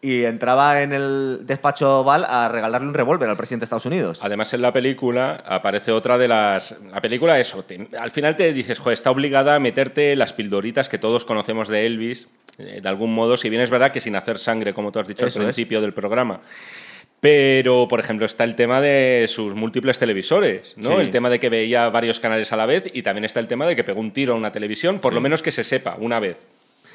y entraba en el despacho Val a regalarle un revólver al presidente de Estados Unidos. Además, en la película aparece otra de las. La película, eso. te- al final te dices, joder, está obligada a meterte las pildoritas que todos conocemos de Elvis, eh, de algún modo, si bien es verdad que sin hacer sangre, como tú has dicho Eso al es. principio del programa. Pero, por ejemplo, está el tema de sus múltiples televisores, ¿no? Sí. El tema de que veía varios canales a la vez y también está el tema de que pegó un tiro a una televisión, por lo menos que se sepa, una vez,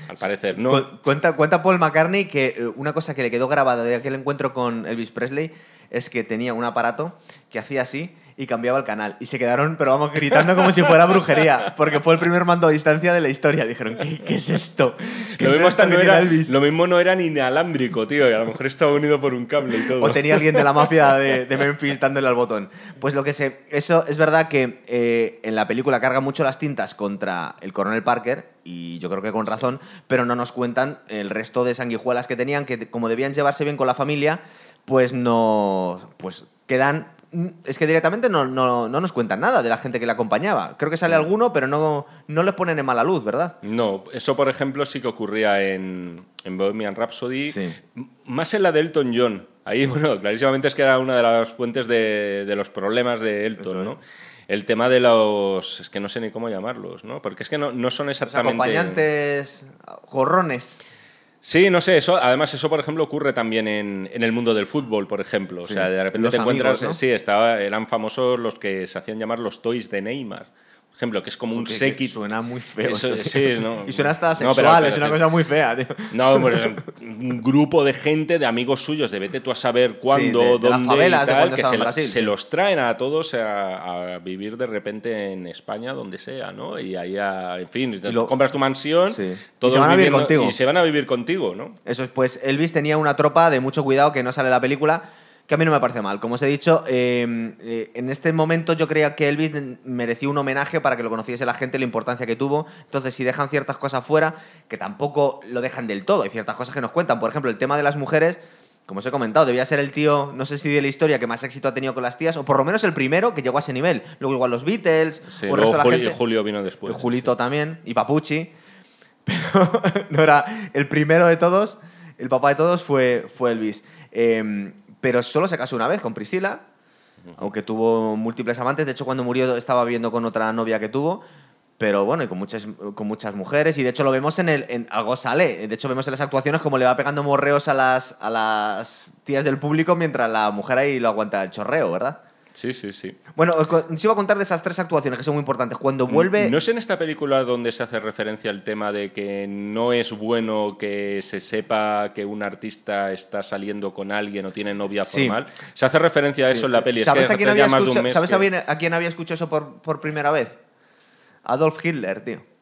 al parecer, ¿no? Cu- Cuenta, cuenta Paul McCartney que eh, una cosa que le quedó grabada de aquel encuentro con Elvis Presley es que tenía un aparato que hacía así y cambiaba el canal. Y se quedaron, pero vamos, gritando como si fuera brujería, porque fue el primer mando a distancia de la historia. Dijeron, ¿qué, qué es esto? ¿Qué Lo es mismo, esto no era, Elvis?". lo mismo no era ni inalámbrico, tío, y a lo mejor estaba unido por un cable y todo. O tenía alguien de la mafia de, de Memphis dándole al botón. Pues lo que sé, eso es verdad que eh, en la película carga mucho las tintas contra el coronel Parker, y yo creo que con razón, pero no nos cuentan el resto de sanguijuelas que tenían, que como debían llevarse bien con la familia, pues no. Pues quedan. Es que directamente no, no, no nos cuentan nada de la gente que le acompañaba. Creo que sale alguno, pero no, no les ponen en mala luz, ¿verdad? No, eso por ejemplo sí que ocurría en, en Bohemian Rhapsody, Sí. Más en la de Elton John. Ahí, [LAUGHS] bueno, clarísimamente es que era una de las fuentes de, de los problemas de Elton, es. ¿no? El tema de los... es que no sé ni cómo llamarlos, ¿no? Porque es que no, no son Los exactamente... acompañantes gorrones. Sí, no sé, eso, además eso por ejemplo ocurre también en, en el mundo del fútbol, por ejemplo. O sea, de repente Los te encuentras... Sí, estaba, eran famosos los que se hacían llamar los toys de Neymar. Ejemplo, que es como un que séquito. Suena muy feo. Eso, sí, no. [LAUGHS] Y suena hasta No, sexual, pero- es una cosa muy fea, tío. No, pues un grupo de gente, de amigos suyos, de vete tú a saber cuándo, de- de las dónde favelas, y de tal, que se, Brasil, sí. los traen a todos a, a vivir de repente en España, donde sea, ¿no? Y ahí, a- en fin, te lo- compras tu mansión, Sí. Y todos se van a vivir contigo. Y se van a vivir contigo, ¿no? Eso es, pues Elvis tenía una tropa de mucho cuidado que no sale en la película, que a mí no me parece mal. Como os he dicho, eh, eh, en este momento yo creía que Elvis merecía un homenaje para que lo conociese la gente, la importancia que tuvo. Entonces, si dejan ciertas cosas fuera, que tampoco lo dejan del todo, hay ciertas cosas que nos cuentan. Por ejemplo, el tema de las mujeres. Como os he comentado, debía ser el tío, no sé si de la historia, que más éxito ha tenido con las tías, o por lo menos el primero que llegó a ese nivel. Luego igual los Beatles, Sí, o el luego resto de la Juli- gente. Julio vino después. El Julito también, y Papuchi. [LAUGHS] Pero no era el primero de todos, el papá de todos fue, fue Elvis. Eh, pero solo se casó una vez con Priscila, aunque tuvo múltiples amantes. De hecho, cuando murió estaba viviendo con otra novia que tuvo. Pero bueno, y con muchas, con muchas mujeres. Y de hecho lo vemos en el. En, algo sale. De hecho, vemos en las actuaciones como le va pegando morreos a las, a las tías del público mientras la mujer ahí lo aguanta el chorreo, ¿verdad? Sí, sí, sí. Bueno, os iba a contar de esas tres actuaciones que son muy importantes. Cuando vuelve... ¿No es en esta película donde se hace referencia al tema de que no es bueno que se sepa que un artista está saliendo con alguien o tiene novia Sí. formal? Se hace referencia a eso en la peli. Es ¿Sabes, que a quién había ¿sabes a que- bien- a quién había escuchado eso por, por primera vez? Adolf Hitler, tío.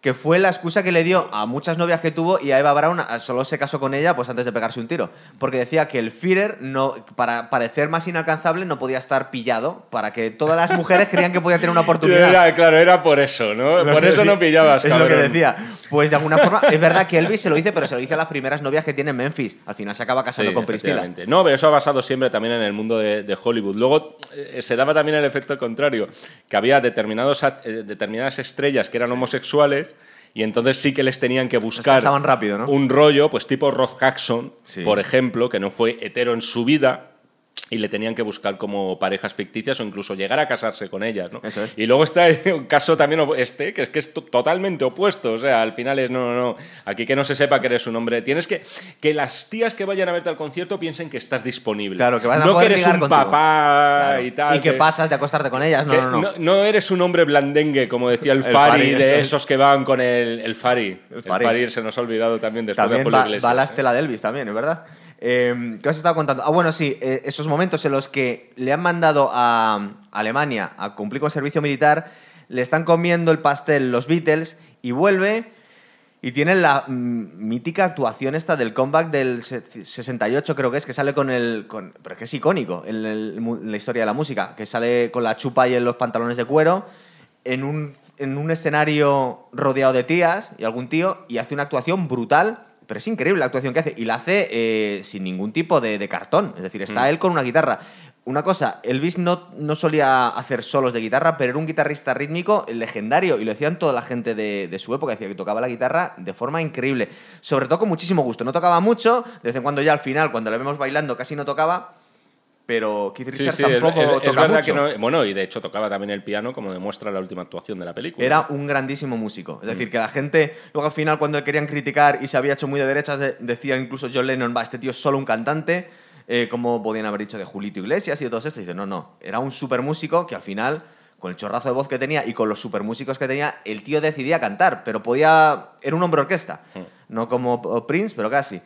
Que fue la excusa que le dio a muchas novias que tuvo y a Eva Braun solo se casó con ella pues antes de pegarse un tiro. Porque decía que el Führer, no, para parecer más inalcanzable, no podía estar pillado. Para que todas las mujeres creían que podía tener una [LAUGHS] oportunidad. Era, claro, era por eso, ¿no? Por eso no pillabas, Es lo que cabrón. decía. Pues de alguna forma, es verdad que Elvis se lo dice, pero se lo dice a las primeras novias que tiene en Memphis. Al final se acaba casando Sí, con efectivamente. No, pero eso ha basado siempre también en el mundo de, de Hollywood. Luego eh, se daba también el efecto contrario, que había determinados, eh, determinadas estrellas que eran homosexuales y entonces sí que les tenían que buscar casaban rápido, ¿no? un rollo, pues tipo Rod Jackson, Sí. por ejemplo, que no fue hetero en su vida. Y le tenían que buscar como parejas ficticias o incluso llegar a casarse con ellas, ¿no? Eso es. Y luego está un caso también este, que es que es to- totalmente opuesto. O sea, al final es, no, no, no. Aquí que no se sepa que eres un hombre. Tienes que. Que las tías que vayan a verte al concierto piensen que estás disponible. Claro, que van a No que poder eres ligar un contigo. papá Claro. y tal. que pasas de acostarte con ellas. No, que no, no. no eres un hombre blandengue, como decía el, El Fari, de eso es. esos que van con el, el Fari. El El Fari. Se nos ha olvidado también después También de Iglesias. va la ¿eh? de Elvis también, es verdad. Eh, ¿Qué os estaba contando? Ah, bueno, sí, eh, esos momentos en los que le han mandado a Alemania a cumplir con servicio militar, le están comiendo el pastel los Beatles y vuelve y tiene la mm, mítica actuación esta del comeback del se- 68, creo que es, que sale con el... Pero es que es icónico en, la historia de la música, que sale con la chupa y en los pantalones de cuero en un escenario rodeado de tías y algún tío y hace una actuación brutal, pero es increíble la actuación que hace y la hace eh, sin ningún tipo de, de cartón, es decir, está Mm. él con una guitarra. Una cosa, Elvis no, no solía hacer solos de guitarra, pero era un guitarrista rítmico legendario y lo decían toda la gente de, de su época, decía que tocaba la guitarra de forma increíble, sobre todo con muchísimo gusto. No tocaba mucho, de vez en cuando ya al final, cuando le vemos bailando, casi no tocaba, pero Keith Sí, Richards sí, es, tampoco es- es toca verdad mucho. que no. Bueno, y de hecho tocaba también el piano, como demuestra la última actuación de la película. Era un grandísimo músico. Es Mm. decir, que la gente, luego al final, cuando le querían criticar y se había hecho muy de derechas, de- decía incluso John Lennon, va, este tío es solo un cantante, eh, como podían haber dicho de Julito Iglesias y de todos estos. Y dice, no, no, era un super músico que al final, con el chorrazo de voz que tenía y con los super músicos que tenía, el tío decidía cantar, pero podía. Era un hombre orquesta. Mm. No como Prince, pero casi.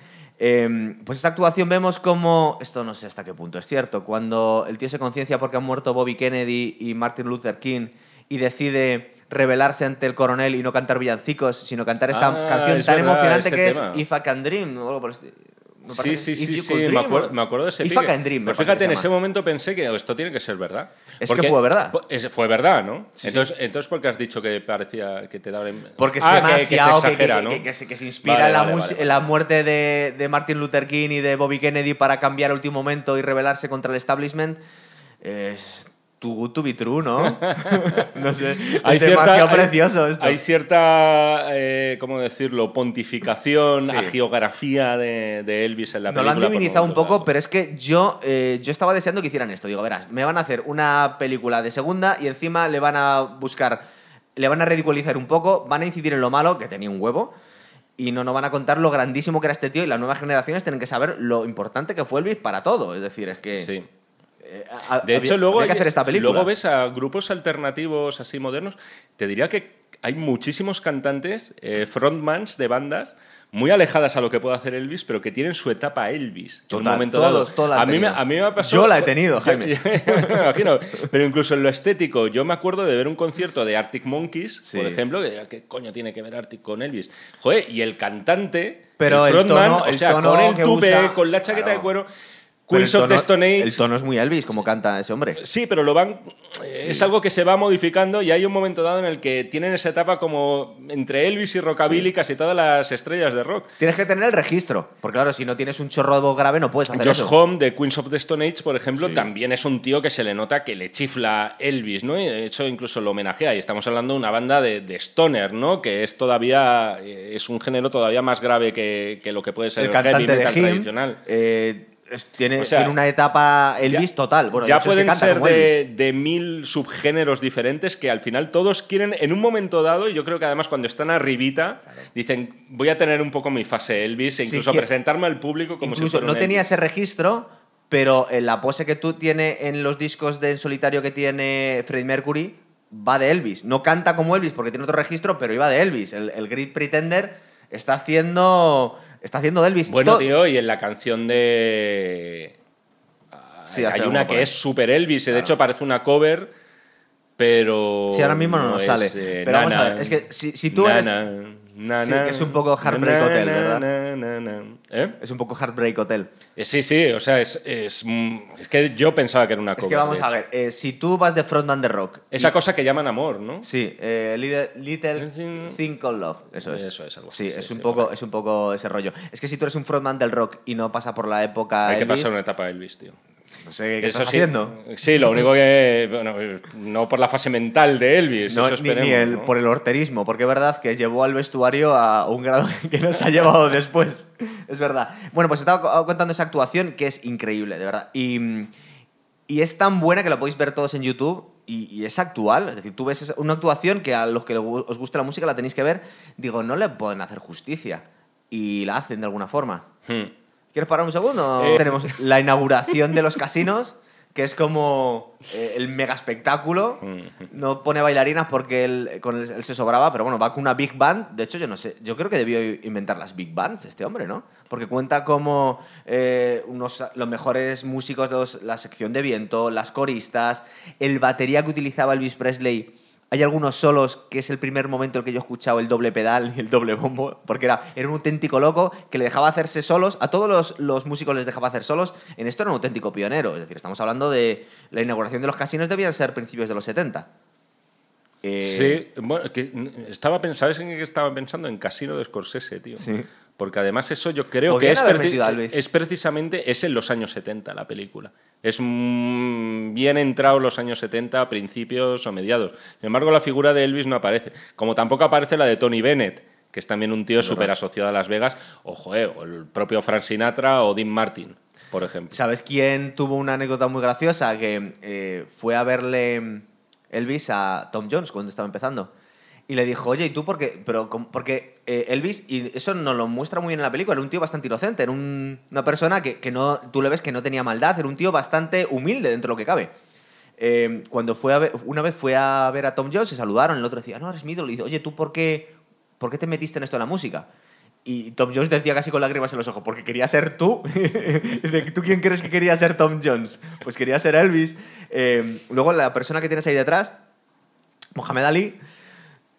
Eh, pues esta actuación vemos como, esto no sé hasta qué punto es cierto, cuando el tío se conciencia porque han muerto Bobby Kennedy y Martin Luther King y decide rebelarse ante el coronel y no cantar villancicos, sino cantar esta Ah, canción es tan verdad, emocionante que tema. es If I Can Dream o algo por el esti- me Sí, sí, que- sí, sí, me acuerdo, me acuerdo de ese pique. Can Dream, Pero fíjate, que en se ese momento pensé que esto tiene que ser verdad. Es que fue verdad. es- fue verdad, ¿no? Sí, entonces, entonces, ¿por qué has dicho que parecía que te daba... Porque es Ah, que- demasiado que, se exagera, que, ¿no? que- que se, que se inspira Vale, en, la vale, mus- vale, en la muerte de, de Martin Luther King y de Bobby Kennedy para cambiar último momento y rebelarse contra el establishment. Es too good to be true, ¿no? [LAUGHS] no sé. Hay es cierta- demasiado hay- precioso esto. Hay cierta, eh, ¿cómo decirlo?, pontificación, Sí. de, de Elvis en la lo película. han por divinizado un poco, ¿no? pero es que yo, eh, yo estaba deseando que hicieran esto. Digo, verás, me van a hacer una película de segunda y encima le van a buscar, le van a ridiculizar un poco, van a incidir en lo malo, que tenía un huevo, y no nos van a contar lo grandísimo que era este tío y las nuevas generaciones tienen que saber lo importante que fue Elvis para todo. Es decir, es que... Sí. Eh, a- De había- hecho, luego, había que hacer esta película. luego ves a grupos alternativos así modernos. Te diría que hay muchísimos cantantes, eh, frontmans de bandas muy alejadas a lo que puede hacer Elvis, pero que tienen su etapa Elvis. en un Total, momento todos, dado. a, mí me, a mí me ha pasado. Yo la he tenido, [LAUGHS] Jaime. [LAUGHS] me imagino. Pero incluso en lo estético, yo me acuerdo de ver un concierto de Arctic Monkeys, Sí. por ejemplo, que ¿qué coño tiene que ver Arctic con Elvis? Joder, y el cantante, Pero el el frontman, tono- o el sea, tono con el tupe, usa- con la chaqueta claro. de cuero, Queens of the Stone Age. El tono es muy Elvis, como canta ese hombre. Sí, pero lo van. eh, Es algo que se va modificando y hay un momento dado en el que tienen esa etapa como entre Elvis y Rockabilly casi todas las estrellas de rock. Tienes que tener el registro, porque claro, si no tienes un chorro de voz grave no puedes hacer Josh eso. Home de Queens of the Stone Age, por ejemplo, también es un tío que se le nota que le chifla Elvis, ¿no? Y de hecho incluso lo homenajea. Y estamos hablando de una banda de, de stoner, ¿no? Que es todavía eh, es un género todavía más grave que, que lo que puede ser el el, heavy cantante de metal Him tradicional. eh, es- tiene, O sea, tiene una etapa Elvis Ya- total. Bueno, ya hecho, es que pueden canta ser de, de mil subgéneros diferentes que al final todos quieren, en un momento dado, y yo creo que además cuando están arribita, dicen, voy a tener un poco mi fase Elvis e incluso presentarme al público como Incluso si fuera no tenía Elvis". ese registro, pero eh, la pose que tú tienes en los discos de en solitario que tiene Freddie Mercury va de Elvis. No canta como Elvis porque tiene otro registro, pero iba de Elvis. El, el Great Pretender está haciendo, está haciendo de Elvis. Bueno, tío, y en la canción de. Sí, hay una que es super Elvis, de hecho parece una cover, pero. Sí, ahora mismo no nos sale. eh, Pero vamos a nana, ver, es que si- si tú eres- nana, nana, Sí, que es un poco Heartbreak nana, Hotel, ¿verdad? ¿Eh? Es un poco Heartbreak Hotel. Eh, Sí, sí, o sea, es, es, mm, es que yo pensaba que era una Es cover. que vamos a ver, eh, si tú vas de Frontman de Rock. Esa cosa que llaman amor, ¿no? Sí, Little, Little Thing Called Love. Eso es. Eso es algo Sí, así, sí, es, un sí, poco, es un poco ese rollo. Es que si tú eres un frontman del rock y no pasa por la época. Hay que pasar una etapa Elvis, tío. No sé qué Eso estás sí, haciendo. Sí, lo único que. Bueno, no por la fase mental de Elvis, No, eso ni, esperemos. ni el- ¿no? por el horterismo, porque es verdad que llevó al vestuario a un grado [LAUGHS] que nos ha llevado después. Es verdad. Bueno, pues estaba co- contando esa actuación que es increíble, de verdad. Y, y es tan buena que la podéis ver todos en YouTube y, y es actual. Es decir, tú ves una actuación que a los que os gusta la música la tenéis que ver. Digo, no le pueden hacer justicia. Y la hacen de alguna forma. Hmm. ¿Quieres parar un segundo? Eh. Tenemos la inauguración de los casinos, que es como eh, el mega espectáculo. No pone bailarinas porque él, con él, él se sobraba, pero bueno, va con una big band. De hecho, yo no sé, yo creo que debió inventar las big bands este hombre, ¿no? Porque cuenta como eh, unos, los mejores músicos, los- la sección de viento, las coristas, el batería que utilizaba Elvis Presley. Hay algunos solos que es el primer momento en el que yo he escuchado el doble pedal y el doble bombo, porque era, era un auténtico loco que le dejaba hacerse solos, a todos los, los músicos les dejaba hacer solos, en esto era un auténtico pionero, es decir, estamos hablando de la inauguración de los casinos debían ser principios de los 70. Eh, Sí, bueno, que estaba pens- ¿sabes en qué estaba pensando? En Casino de Scorsese, tío. Sí. Porque además eso yo creo que es, preci- precisamente, es en los años 70 la película. Es mm, bien entrado los años 70, principios o mediados. Sin embargo, la figura de Elvis no aparece. Como tampoco aparece la de Tony Bennett, que es también un tío súper asociado a Las Vegas, o, joder, o el propio Frank Sinatra o Dean Martin, por ejemplo. ¿Sabes quién tuvo una anécdota muy graciosa? Que eh, fue a verle Elvis a Tom Jones cuando estaba empezando. Y le dijo, oye, ¿y tú por qué? Pero, porque eh, Elvis, y eso nos lo muestra muy bien en la película, era un tío bastante inocente, era un- una persona que, que no, tú le ves que no tenía maldad, era un tío bastante humilde dentro de lo que cabe. Eh, cuando fue a ver, una vez fue a ver a Tom Jones, se saludaron, el otro decía, no, eres mi ídolo. Y dice, oye, ¿tú por qué, por qué te metiste en esto de la música? Y Tom Jones decía casi con lágrimas en los ojos, porque quería ser tú. [LAUGHS] ¿Tú quién crees que quería ser Tom Jones? Pues quería ser Elvis. Eh, luego la persona que tienes ahí detrás, Mohamed Ali,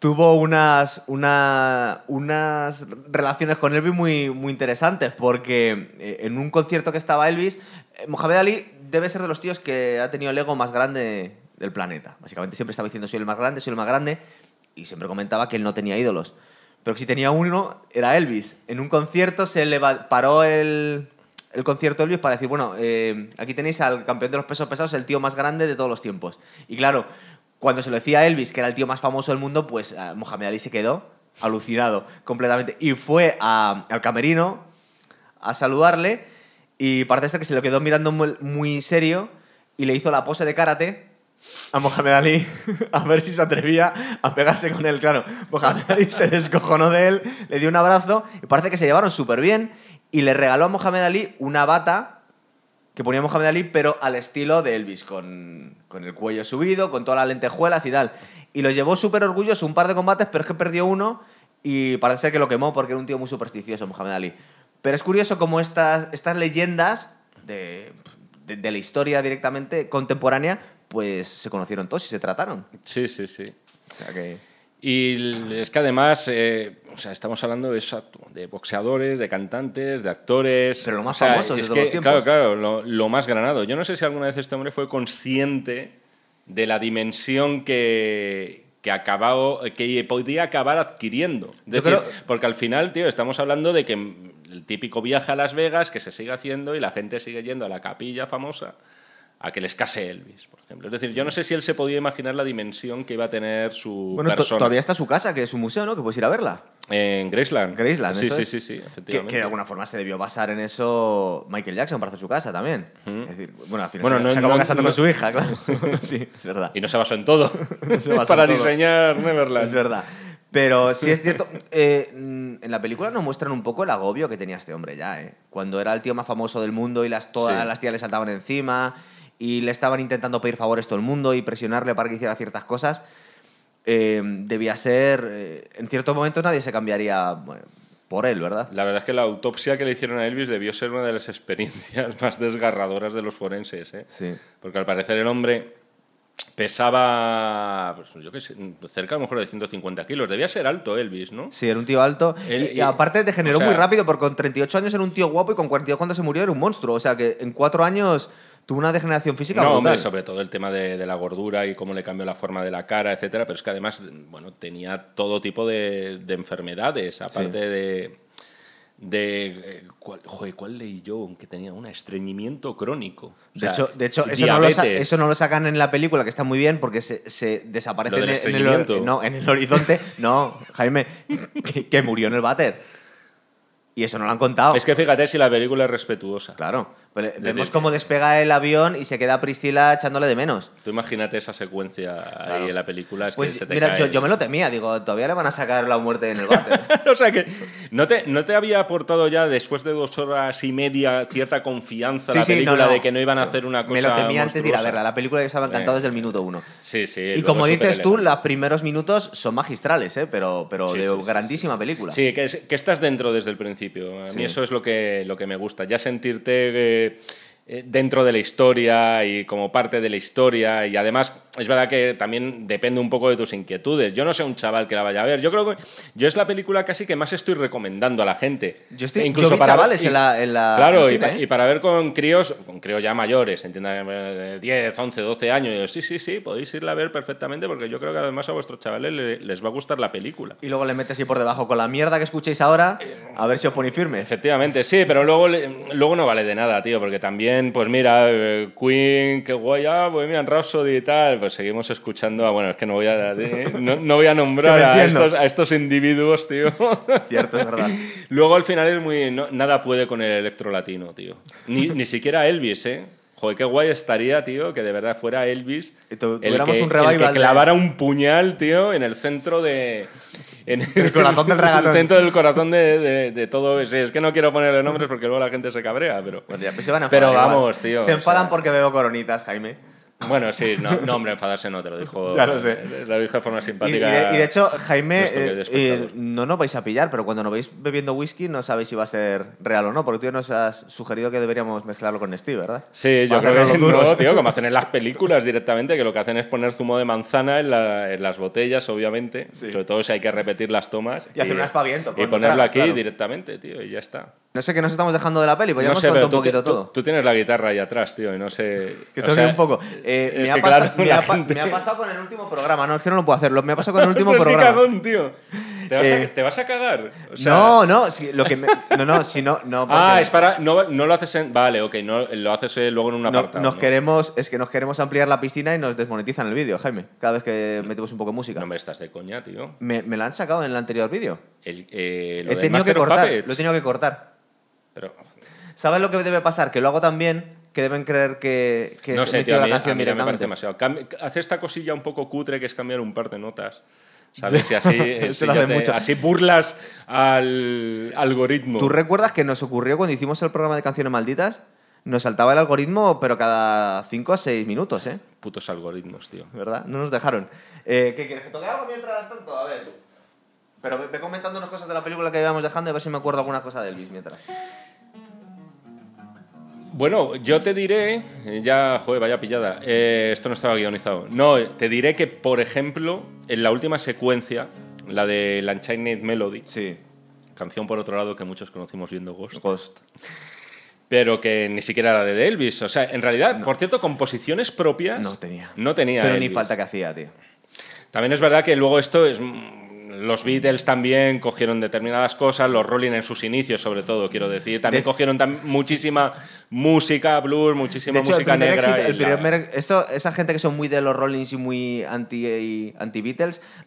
tuvo unas, una- unas relaciones con Elvis muy, muy interesantes, porque eh, en un concierto que estaba Elvis, eh, Mohamed Ali debe ser de los tíos que ha tenido el ego más grande del planeta. Básicamente siempre estaba diciendo soy el más grande, soy el más grande, y siempre comentaba que él no tenía ídolos. Pero que si tenía uno, era Elvis. En un concierto se le paró el, el concierto Elvis para decir, bueno, eh, aquí tenéis al campeón de los pesos pesados, el tío más grande de todos los tiempos. Y claro, cuando se lo decía a Elvis, que era el tío más famoso del mundo, pues eh, Mohamed Ali se quedó alucinado completamente. Y fue a- al camerino a saludarle y parece ser que se lo quedó mirando muy, muy serio y le hizo la pose de karate a Mohamed Ali [LAUGHS] a ver si se atrevía a pegarse con él. Claro, Mohamed Ali se descojonó de él, le dio un abrazo y parece que se llevaron súper bien y le regaló a Mohamed Ali una bata que ponía Mohamed Ali, pero al estilo de Elvis, con, con el cuello subido, con todas las lentejuelas y tal. Y lo llevó súper orgulloso un par de combates, pero es que perdió uno y parece que lo quemó porque era un tío muy supersticioso, Mohamed Ali. Pero es curioso cómo estas, estas leyendas de, de- de la historia directamente contemporánea, pues se conocieron todos y se trataron. Sí, sí, sí. O sea que... Y es que además, eh, o sea, estamos hablando de, de boxeadores, de cantantes, de actores. Pero lo más O sea, famosos de todos que, los tiempos. Claro, claro, lo, lo más granado. Yo no sé si alguna vez este hombre fue consciente de la dimensión que, que, acabado, que podía acabar adquiriendo. Decir, creo- Porque al final, tío, estamos hablando de que el típico viaje a Las Vegas que se sigue haciendo y la gente sigue yendo a la capilla famosa a que les case Elvis, por ejemplo. Es decir, yo no sé si él se podía imaginar la dimensión que iba a tener su Bueno, persona. todavía está su casa, que es un museo, ¿no? Que puedes ir a verla. En Graceland. Graceland, Sí, eso sí, es. sí, sí, Que, efectivamente. que de alguna forma se debió basar en eso Michael Jackson para hacer su casa también. Es decir, bueno, al final Bueno, se, no- se acabó no- casando no- con su hija, claro. [LAUGHS] sí, es verdad. Y no se basó en todo [LAUGHS] se basó para en todo. diseñar Neverland. Es verdad. Pero sí es cierto, [LAUGHS] eh, mm, en la película nos muestran un poco el agobio que tenía este hombre ya, ¿eh? Cuando era el tío más famoso del mundo y las, todas Sí. las tías le saltaban encima y le estaban intentando pedir favores todo el mundo y presionarle para que hiciera ciertas cosas, eh, debía ser... eh, en ciertos momentos nadie se cambiaría bueno, por él, ¿verdad? La verdad es que la autopsia que le hicieron a Elvis debió ser una de las experiencias [LAUGHS] más desgarradoras de los forenses, ¿eh? Sí. Porque al parecer el hombre pesaba, pues, yo qué sé, cerca a lo mejor de 150 kilos. Debía ser alto Elvis, ¿no? Sí, era un tío alto. Él- y, y aparte degeneró o sea- muy rápido, porque con 38 años era un tío guapo y con 42 cuando se murió era un monstruo. O sea que en cuatro años tuvo una degeneración física No, brutal. hombre, sobre todo el tema de, de la gordura y cómo le cambió la forma de la cara, etcétera. Pero es que además, bueno, tenía todo tipo de, de enfermedades, aparte de. de eh, ¿cuál, joder, ¿cuál leí yo? Que tenía un estreñimiento crónico. O De hecho, de hecho eso, no lo sa- diabetes. eso no lo sacan en la película, que está muy bien, porque se, se desaparece en, el- en el, no, en el horizonte. No, Jaime, que, que murió en el váter. Y eso no lo han contado. Es que fíjate si la película es respetuosa. Claro. Vemos cómo despega el avión y se queda Priscila echándole de menos. Tú imagínate esa secuencia Claro. ahí en la película. Es que Pues se te mira, cae- yo, yo me lo temía. Digo, todavía le van a sacar la muerte en el váter. [LAUGHS] o sea que no te, no te había aportado ya después de dos horas y media cierta confianza Sí, la sí, no, película no. de que no iban a hacer una cosa me lo temía antes de ir a verla. La película que estaba encantado Eh. desde el minuto uno. Sí, sí. Y como es dices tú, los primeros minutos son magistrales, ¿eh? pero, pero Sí, de grandísima película. Sí, que, es- que estás dentro desde el principio. A mí eso es lo que, lo que me gusta. Ya sentirte eh, eh, dentro de la historia y como parte de la historia. Y además, es verdad que también depende un poco de tus inquietudes. Yo no sé un chaval que la vaya a ver. Yo creo que yo es la película casi que más estoy recomendando a la gente. Yo estoy- E yo vi chavales en la- en la- Claro, en y, ¿eh? y para ver con críos, con críos ya mayores, entiendan, de 10, 11, 12 años. y yo, sí, sí, sí, podéis irla a ver perfectamente porque yo creo que además a vuestros chavales le- les va a gustar la película. Y luego le metes ahí por debajo con la mierda que escuchéis ahora, a ver si os ponéis firme. Efectivamente, sí, pero luego, luego no vale de nada, tío, porque también, pues mira, eh, Queen, qué guay, ah, Bohemian Rhapsody y tal, pues seguimos escuchando, a, bueno, es que no voy a, [LAUGHS] no, no voy a nombrar a estos, a estos individuos, tío. [LAUGHS] Cierto, es verdad. luego al final es muy, no- nada puede con el electro latino, tío. Ni, ni siquiera Elvis, ¿eh? Joder, qué guay estaría, tío, que de verdad fuera Elvis Y el que, un el que de- clavara un puñal, tío, en el centro de... En El corazón del regatón. el centro del corazón de, de- de todo. Sí, es que no quiero ponerle nombres porque luego la gente se cabrea, pero. Pues ya, pues se van a Pero enfadar igual. vamos, tío, Se o enfadan sea- porque bebo coronitas, Jaime. [LAUGHS] Bueno, sí, no, no, hombre, enfadarse no, te lo dijo. [LAUGHS] Ya lo sé. Lo dijo de forma Y, y simpática. de, y de hecho, Jaime, eh, eh, no nos vais a pillar, pero cuando nos veis bebiendo whisky no sabéis si va a ser real o no, porque tú nos has sugerido que deberíamos mezclarlo con Steve, ¿verdad? Sí, yo creo que no, tío, como hacen en las películas directamente, que lo que hacen es poner zumo de manzana en, la- en las botellas, obviamente. Sí. Sobre todo si hay que repetir las tomas. Y hacer un aspaviento, Y ponerlo tragas, aquí claro. directamente, tío, y ya está. No sé qué nos estamos dejando de la peli, pues ya no hemos sé, contado un tú, poquito tú- todo. tú tienes la guitarra ahí atrás, tío, y no sé. Que toque sea, un poco. Eh, me, ha que, pasa- claro, me ha gente- me ha pasado con el último programa, no, es que no lo puedo hacerlo. Me ha pasado con el [LAUGHS] último programa. cagón, tío. ¿Te vas, Eh, a, te vas a cagar? O sea- no, no, si, lo que me- no, no, si no, no. porque Ah, es para. No, no lo haces en. Vale, ok, no, lo haces eh, luego en un no- apartado. nos ¿no? queremos, es que nos queremos ampliar la piscina y nos desmonetizan el vídeo, Jaime. Cada vez que metemos un poco de música. No me estás de coña, tío. me, me la han sacado en el anterior vídeo. El, eh, lo He tenido que Master cortar, lo he tenido que cortar. Pero, ¿Sabes lo que debe pasar? Que lo hago tan bien que deben creer que, que no sé, tío, la mí, canción mí ya me directamente. demasiado. Hace esta cosilla un poco cutre que es cambiar un par de notas. ¿Sabes? Así, [LAUGHS] Eso si lo ya hacen te- así burlas al algoritmo. ¿Tú recuerdas que nos ocurrió cuando hicimos el programa de canciones malditas? Nos saltaba el algoritmo, pero cada 5 o 6 minutos, ¿eh? Putos algoritmos, tío. ¿Verdad? No nos dejaron. Eh, ¿Qué quieres? ¿Que toque algo mientras tanto? A ver. Pero ve comentando unas cosas de la película que íbamos dejando y a ver si me acuerdo alguna cosa de Elvis mientras. Bueno, yo te diré, eh, ya, joder, vaya pillada, eh, esto no estaba guionizado. No, te diré que, por ejemplo, en la última secuencia, la de la Unchained Melody, Sí. canción por otro lado que muchos conocimos viendo Ghost, Ghost. pero que ni siquiera era de Elvis. O sea, en realidad, por cierto, composiciones propias No tenía. No tenía. Pero ni Elvis. falta que hacía, tío. También es verdad que luego esto es. Los Beatles también cogieron determinadas cosas, los Rolling en sus inicios, sobre todo, quiero decir. También De- cogieron tam- muchísima música, blues, muchísima De hecho, el música primer negra. éxito- y el la- primer- esto- esa gente que son muy de los Rollins y muy anti, anti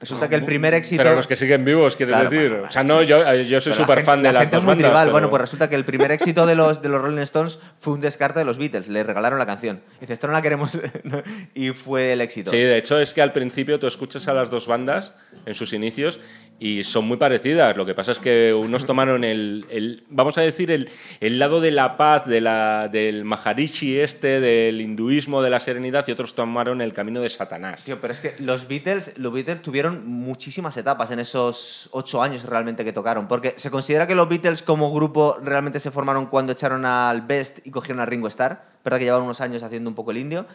resulta que el primer éxito. Pero los que siguen vivos, quieres Claro, decir. bueno, o sea, no, yo, yo soy súper fan de la las gente dos es muy bandas. pero- Bueno, pues resulta que el primer éxito de los, de los Rolling Stones fue un descarte de los Beatles. Le regalaron la canción. Dice, esto no la queremos. [LAUGHS] y fue el éxito. Sí, de hecho es que al principio tú escuchas a las dos bandas en sus inicios y son muy parecidas. Lo que pasa es que unos tomaron el, el vamos a decir, el, el, lado de la paz, de la, del Maharishi este, del hinduismo, de la serenidad, y otros tomaron el camino de Satanás. Tío, pero es que los Beatles, los Beatles tuvieron muchísimas etapas en esos ocho años realmente que tocaron, porque se considera que los Beatles como grupo realmente se formaron cuando echaron al Best y cogieron a Ringo Starr, verdad que llevaban unos años haciendo un poco el indio,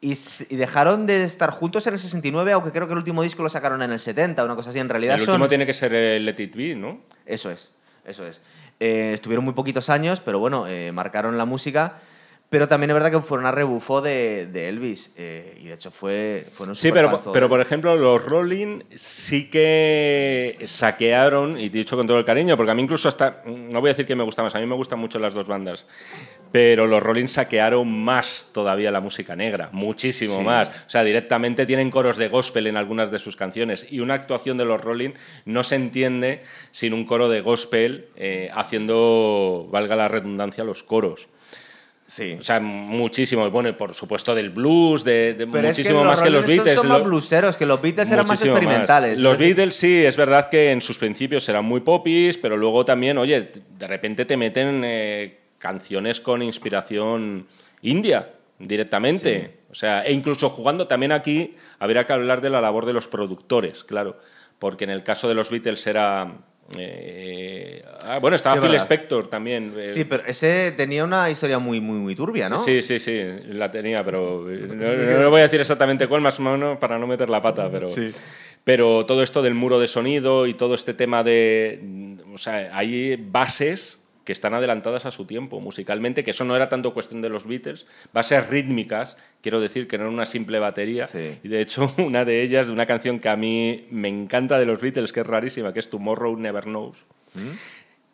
y, dejaron de estar juntos en el 69, aunque creo que el último disco lo sacaron en el 70, una cosa así. En realidad El último tiene que ser el Let It Be, ¿no? Eso es, eso es. Eh, estuvieron muy poquitos años, pero bueno, eh, marcaron la música. Pero también es verdad que fueron a rebufo de, de Elvis. Eh, y de hecho fue, fueron Sí, pero, pero por ejemplo, los Rolling sí que saquearon, y dicho con todo el cariño, porque a mí incluso hasta. No voy a decir que me gusta más, a mí me gustan mucho las dos bandas. Pero los Rolling saquearon más todavía la música negra, muchísimo más. O sea, directamente tienen coros de gospel en algunas de sus canciones. Y una actuación de los Rolling no se entiende sin un coro de gospel eh, haciendo, valga la redundancia, los coros. Sí. O sea, muchísimo. Bueno, y por supuesto del blues, de, muchísimo más que los Beatles. Son más blueseros, que los Beatles eran más experimentales. Los Beatles sí, es verdad que en sus principios eran muy popis, pero luego también, oye, de repente te meten eh, canciones con inspiración india directamente. O sea, e incluso jugando también aquí, habría que hablar de la labor de los productores, claro. Porque en el caso de los Beatles era eh, ah, bueno, estaba Phil Spector también. Eh. Sí, pero ese tenía una historia muy, muy, muy turbia, ¿no? Sí, sí, sí, la tenía, pero [LAUGHS] no, voy a decir exactamente cuál, más o menos para no meter la pata, pero... Pero todo esto del muro de sonido y todo este tema de... O sea, hay bases que están adelantadas a su tiempo musicalmente, que eso no era tanto cuestión de los Beatles, bases rítmicas, quiero decir que no era una simple batería, y de hecho [LAUGHS] una de ellas, de una canción que a mí me encanta de los Beatles, que es rarísima, que es Tomorrow Never Knows, ¿Mm?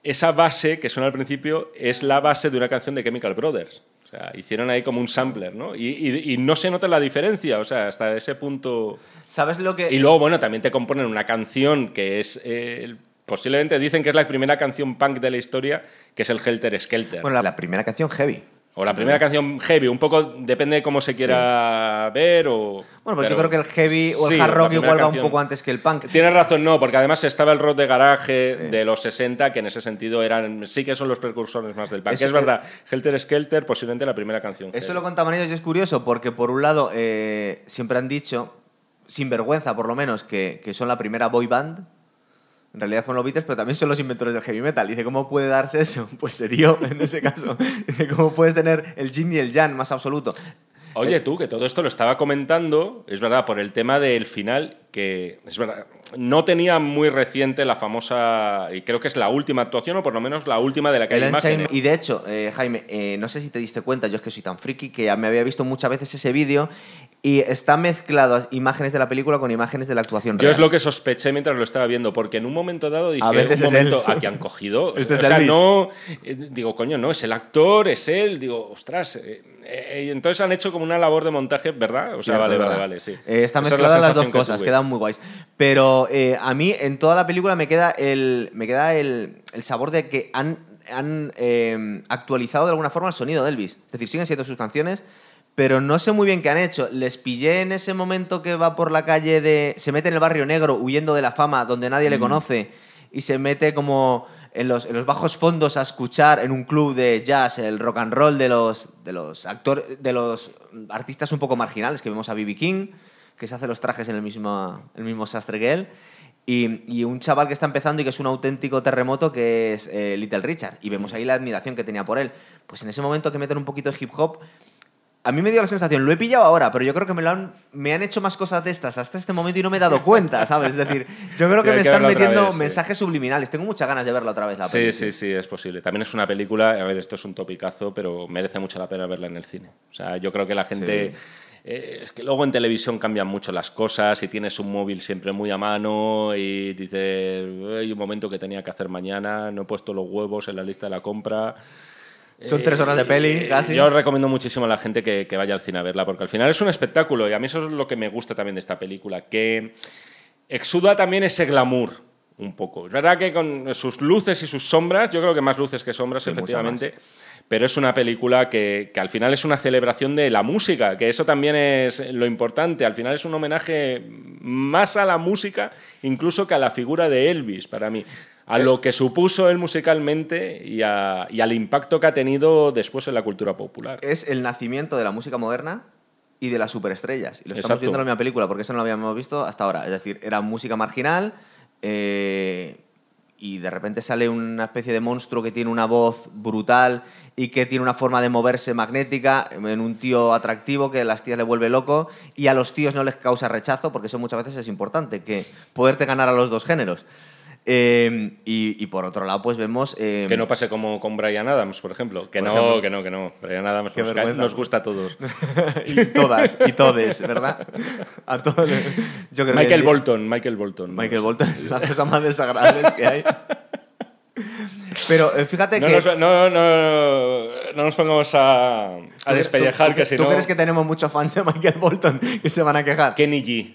esa base que suena al principio es la base de una canción de Chemical Brothers. O sea, hicieron ahí como un sampler, ¿no? Y, no se nota la diferencia, o sea, hasta ese punto... ¿Sabes lo que...? Y luego, bueno, también te componen una canción que es eh, posiblemente dicen que es la primera canción punk de la historia, que es el Helter Skelter. Bueno, la, primera canción heavy. O la primera canción heavy, un poco depende de cómo se quiera ver o... Bueno, pues yo creo que el heavy o el hard rock igual va un poco antes que el punk. Tienes razón, no, porque además estaba el rock de garaje de los 60, que en ese sentido eran sí que son los precursores más del punk. es verdad, Helter Skelter posiblemente la primera canción. Eso lo contaban ellos y es curioso porque por un lado eh, siempre han dicho, sin vergüenza por lo menos, que, que son la primera boy band en realidad fueron los Beatles, pero también son los inventores del heavy metal. Dice, ¿cómo puede darse eso? [LAUGHS] Pues sería [LAUGHS] en ese caso. Dice, ¿cómo puedes tener el yin y el yang más absoluto? Oye, tú, que todo esto lo estaba comentando, es verdad, por el tema del final, que es verdad, no tenía muy reciente la famosa, y creo que es la última actuación, o por lo menos la última de la que hay imágenes. Y de hecho, eh, Jaime, eh, no sé si te diste cuenta, yo es que soy tan friki que ya me había visto muchas veces ese vídeo y está mezclado imágenes de la película con imágenes de la actuación Yo es lo que sospeché mientras lo estaba viendo, porque en un momento dado dije, a un momento, ¿a que han cogido? [LAUGHS] Este o sea, no, eh, digo, coño, no, es el actor, es él, digo, ostras, eh, eh, entonces han hecho como una labor de montaje, ¿verdad? O sea, vale, vale, vale, sí. está mezclada las dos cosas, quedan muy guays. Pero a mí en toda la película me queda el, me queda el, el sabor de que han, han actualizado de alguna forma el sonido de Elvis. Es decir, siguen siendo sus canciones, pero no sé muy bien qué han hecho. Les pillé en ese momento que va por la calle de... Se mete en el barrio negro huyendo de la fama donde nadie le mm. conoce y se mete como en los, bajos fondos a escuchar en un club de jazz el rock and roll de los, de los, de los artistas un poco marginales que vemos a B.B. King, que se hace los trajes en el mismo, el mismo sastre que él. Y, un chaval que está empezando y que es un auténtico terremoto que es eh, Little Richard. Y vemos ahí la admiración que tenía por él. Pues en ese momento que meten un poquito de hip hop, a mí me dio la sensación, lo he pillado ahora, pero yo creo que me, lo han, me han hecho más cosas de estas hasta este momento y no me he dado cuenta, ¿sabes? Es decir, yo creo que [LAUGHS] me están metiendo mensajes subliminales. Tengo muchas ganas de verla otra vez. La sí, sí, sí, es posible. También es una película, a ver, esto es un topicazo, pero merece mucho la pena verla en el cine. O sea, yo creo que la gente... Eh, es que luego en televisión cambian mucho las cosas y tienes un móvil siempre muy a mano y dices, hay un momento que tenía que hacer mañana, no he puesto los huevos en la lista de la compra. Son tres horas de peli, eh, casi. Yo recomiendo muchísimo a la gente que, vaya al cine a verla, porque al final es un espectáculo y a mí eso es lo que me gusta también de esta película, que exuda también ese glamour un poco. Es verdad que con sus luces y sus sombras, yo creo que más luces que sombras, efectivamente, pero es una película que, que, al final es una celebración de la música, que eso también es lo importante. Al final es un homenaje más a la música incluso que a la figura de Elvis, para mí. A lo que supuso él musicalmente y, a, y al impacto que ha tenido después en la cultura popular. Es el nacimiento de la música moderna y de las superestrellas. Y lo estamos viendo en la misma película, porque eso no lo habíamos visto hasta ahora. Es decir, era música marginal, eh, y de repente sale una especie de monstruo que tiene una voz brutal y que tiene una forma de moverse magnética en un tío atractivo que a las tías le vuelve loco y a los tíos no les causa rechazo, porque eso muchas veces es importante, que poderte ganar a los dos géneros. Eh, y, por otro lado, pues vemos... Eh, que no pase como con Brian Adams, por ejemplo. Que no, que no, que no. Brian Adams nos, gusta a todos. [LAUGHS] y todas, y todes, ¿verdad? A todos. Michael Bolton, Michael Bolton. Michael Bolton es una cosa más desagradable que hay. Pero eh, fíjate no que... Nos, no, no, no, nos pongamos a, a despellejar, que si ¿Tú no... crees que tenemos muchos fans de Michael Bolton que se van a quejar? Kenny G.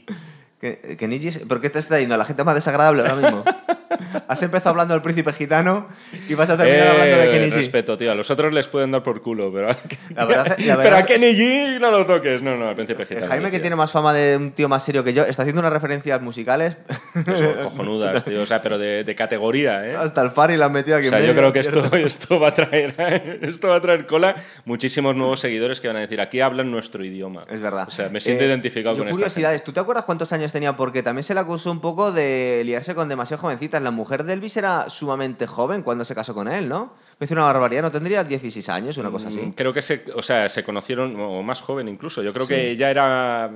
Kenny G... ¿Por qué te está yendo a la gente más desagradable ahora mismo? [LAUGHS] Has empezado hablando del príncipe gitano y vas a terminar eh, hablando de Kenny G. Respeto, tío. A los otros les pueden dar por culo, pero, la verdad, [LAUGHS] pero a Kenny G no lo toques. No, no, al príncipe gitano. Jaime, que tiene más fama de un tío más serio que yo, está haciendo unas referencias musicales. Eso, [LAUGHS] cojonudas, tío. O sea, pero de, de categoría, ¿eh? Hasta el Fari la han metido aquí. O sea, yo creo que esto, esto, va a traer, esto va a traer cola muchísimos nuevos seguidores que van a decir, aquí hablan nuestro idioma. Es verdad. O sea, me siento Eh, identificado yo con curiosidades, ¿tú te acuerdas cuántos años tenía? Porque también se le acusó un poco de liarse con demasiado jovencitas. La mujer de Elvis era sumamente joven cuando se casó con él, ¿no? Me hizo una barbaridad, ¿no tendría 16 años, una cosa esta. así? Creo que se, o sea, se conocieron, o más joven incluso. Yo creo que ella era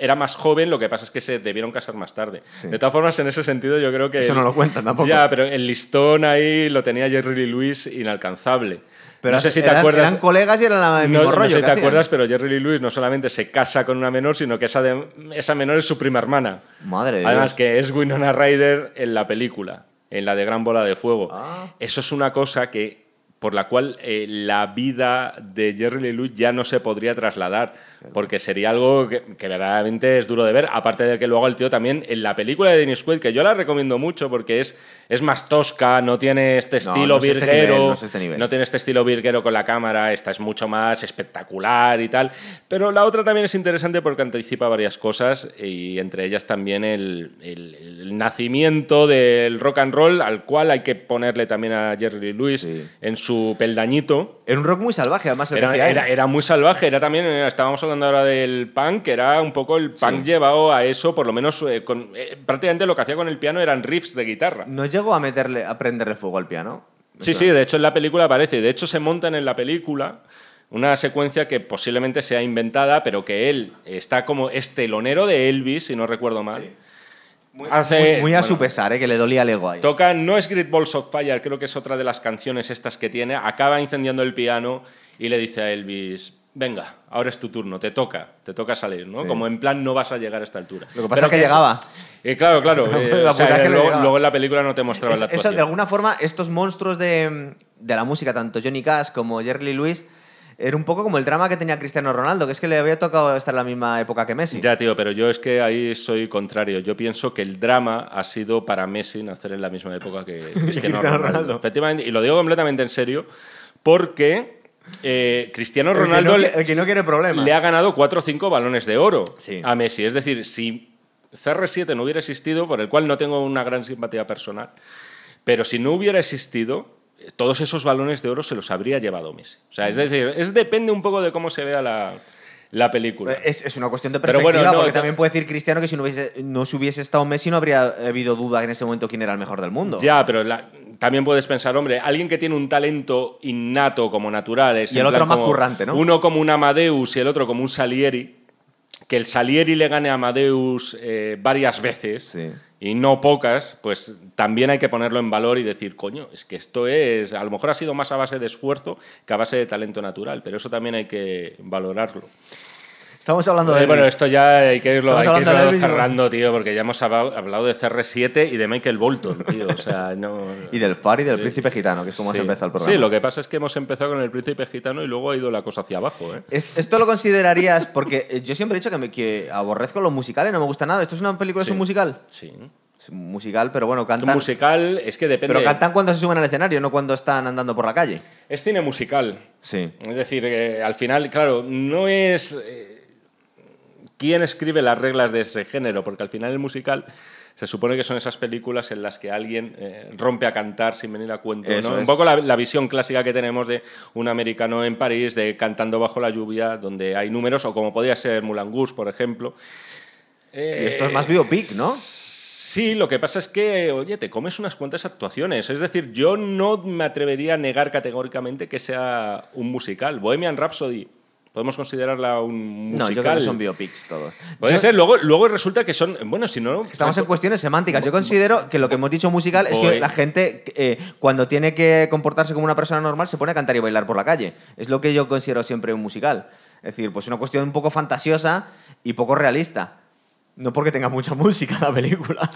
era más joven, lo que pasa es que se debieron casar más tarde. De todas formas, en ese sentido, yo creo que. Eso no lo cuentan tampoco. Ya, pero el listón ahí lo tenía Jerry Lee Lewis inalcanzable. Pero no sé si te acuerdas. Eran colegas y eran el mismo no, rollo. No sé si te hacían. acuerdas, pero Jerry Lee Lewis no solamente se casa con una menor, sino que esa, de- esa menor es su prima hermana. Madre de Además, Dios. que es Winona Ryder en la película, en la de Gran Bola de Fuego. Ah. Eso es una cosa que por la cual eh, la vida de Jerry Lee Lewis ya no se podría trasladar, porque sería algo que, que verdaderamente es duro de ver, aparte de que luego el tío también en la película de Dennis Quaid, que yo la recomiendo mucho porque es, es más tosca, no tiene este No, estilo no es este virguero, nivel, no es este nivel. tiene este estilo virguero con la cámara, esta es mucho más espectacular y tal, pero la otra también es interesante porque anticipa varias cosas y entre ellas también el, el- el nacimiento del rock and roll, al cual hay que ponerle también a Jerry Lewis Sí. en su peldañito. Era un rock muy salvaje, además. el Era, era- era muy salvaje, era también, eh, estábamos hablando ahora del punk, que era un poco el punk llevado a eso, por lo menos eh, con, eh, prácticamente lo que hacía con el piano eran riffs de guitarra. ¿No a meterle, a prenderle fuego al piano? Sí, sí, de hecho en la película aparece. De hecho se montan en la película una secuencia que posiblemente sea inventada, pero que él está como estelonero de Elvis, si no recuerdo mal. Muy, Hace- muy- muy a bueno, su pesar, ¿eh? que le dolía el ego ahí. Toca, no es Great Balls of Fire, creo que es otra de las canciones estas que tiene. Acaba incendiando el piano y le dice a Elvis, venga, ahora es tu turno, te toca, te toca salir, ¿no? Sí. Como en plan no vas a llegar a esta altura. Lo que pasa Pero es que llegaba. eh, claro, claro. [LAUGHS] eh, o sea, luego, en la película no te mostraban Es- la eso, actuación. de alguna forma, estos monstruos de, de la música, tanto Johnny Cash como Jerry Lee Lewis, era un poco como el drama que tenía Cristiano Ronaldo, que es que le había tocado estar en la misma época que Messi. Ya, tío, pero yo es que ahí soy contrario. Yo pienso que el drama ha sido para Messi nacer en la misma época que [LAUGHS] Cristiano, Cristiano Ronaldo. Ronaldo. Efectivamente, y lo digo completamente en serio, porque eh, Cristiano El que Ronaldo no el que no quiere problemas. le ha ganado 4 o 5 balones de oro Sí. a Messi. Es decir, si CR7 no hubiera existido, por el cual no tengo una gran simpatía personal, pero si no hubiera existido, todos esos balones de oro se los habría llevado Messi. O sea, es decir, es depende un poco de cómo se vea la, la película. Es, es una cuestión de perspectiva, bueno, no, porque ta- también puede decir Cristiano que si no hubiese, no se hubiese estado Messi no habría habido duda en ese momento quién era el mejor del mundo. Ya, pero la- también puedes pensar, hombre, alguien que tiene un talento innato como natural es Y el otro más como- currante, ¿no? Uno como un Amadeus y el otro como un Salieri, que el Salieri le gane a Amadeus eh, varias veces Sí. y no pocas, pues también hay que ponerlo en valor y decir, coño, es que esto es, a lo mejor ha sido más a base de esfuerzo que a base de talento natural, pero eso también hay que valorarlo. Estamos hablando de Eh, bueno, Elvis. esto ya hay que irlo, hay que de irlo cerrando, tío, porque ya hemos hablado, de CR7 y de Michael Bolton, tío. O sea, no. Y del Far y del Príncipe Gitano, que es como Sí. se empezó el programa. Sí, lo que pasa es que hemos empezado con el príncipe gitano y luego ha ido la cosa hacia abajo, ¿eh? Es- ¿Esto lo considerarías? Porque eh, yo siempre he dicho que, me, que aborrezco los musicales, no me gusta nada. ¿Esto es una película, es un musical? Sí. Es un musical, pero bueno, Un cantan. musical es que depende. Pero cantan cuando se suben al escenario, no cuando están andando por la calle. Es cine musical. Sí. Es decir, eh, al final, claro, no es eh, quién escribe las reglas de ese género, porque al final el musical se supone que son esas películas en las que alguien eh, rompe a cantar sin venir a cuento. ¿no? Un poco la, la visión clásica que tenemos de un americano en París, de cantando bajo la lluvia, donde hay números, o como podía ser Rouge, por ejemplo. Y esto es más biopic, ¿no? Sí, lo que pasa es que, oye, te comes unas cuantas actuaciones. Es decir, yo no me atrevería a negar categóricamente que sea un musical. Bohemian Rhapsody, ¿podemos considerarla un musical? No, yo creo que son biopics todos. Puede Yo- ser, luego, luego resulta que son. Bueno, si no. Estamos en cuestiones semánticas. Yo considero que lo que hemos dicho musical es que la gente, eh, cuando tiene que comportarse como una persona normal, se pone a cantar y bailar por la calle. Es lo que yo considero siempre un musical. Es decir, pues una cuestión un poco fantasiosa y poco realista. No porque tenga mucha [LAUGHS] música la película.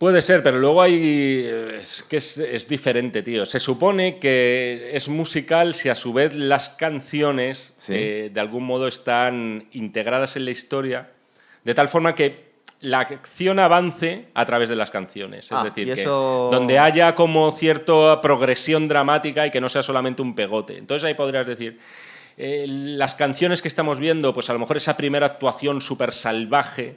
Puede ser, pero luego hay. Es que es, es diferente, tío. Se supone que es musical si a su vez las canciones Sí. eh, de algún modo están integradas en la historia, de tal forma que la acción avance a través de las canciones. Es Ah, decir, que donde haya como cierta progresión dramática y que no sea solamente un pegote. Entonces ahí podrías decir. eh, las canciones que estamos viendo, pues a lo mejor esa primera actuación súper salvaje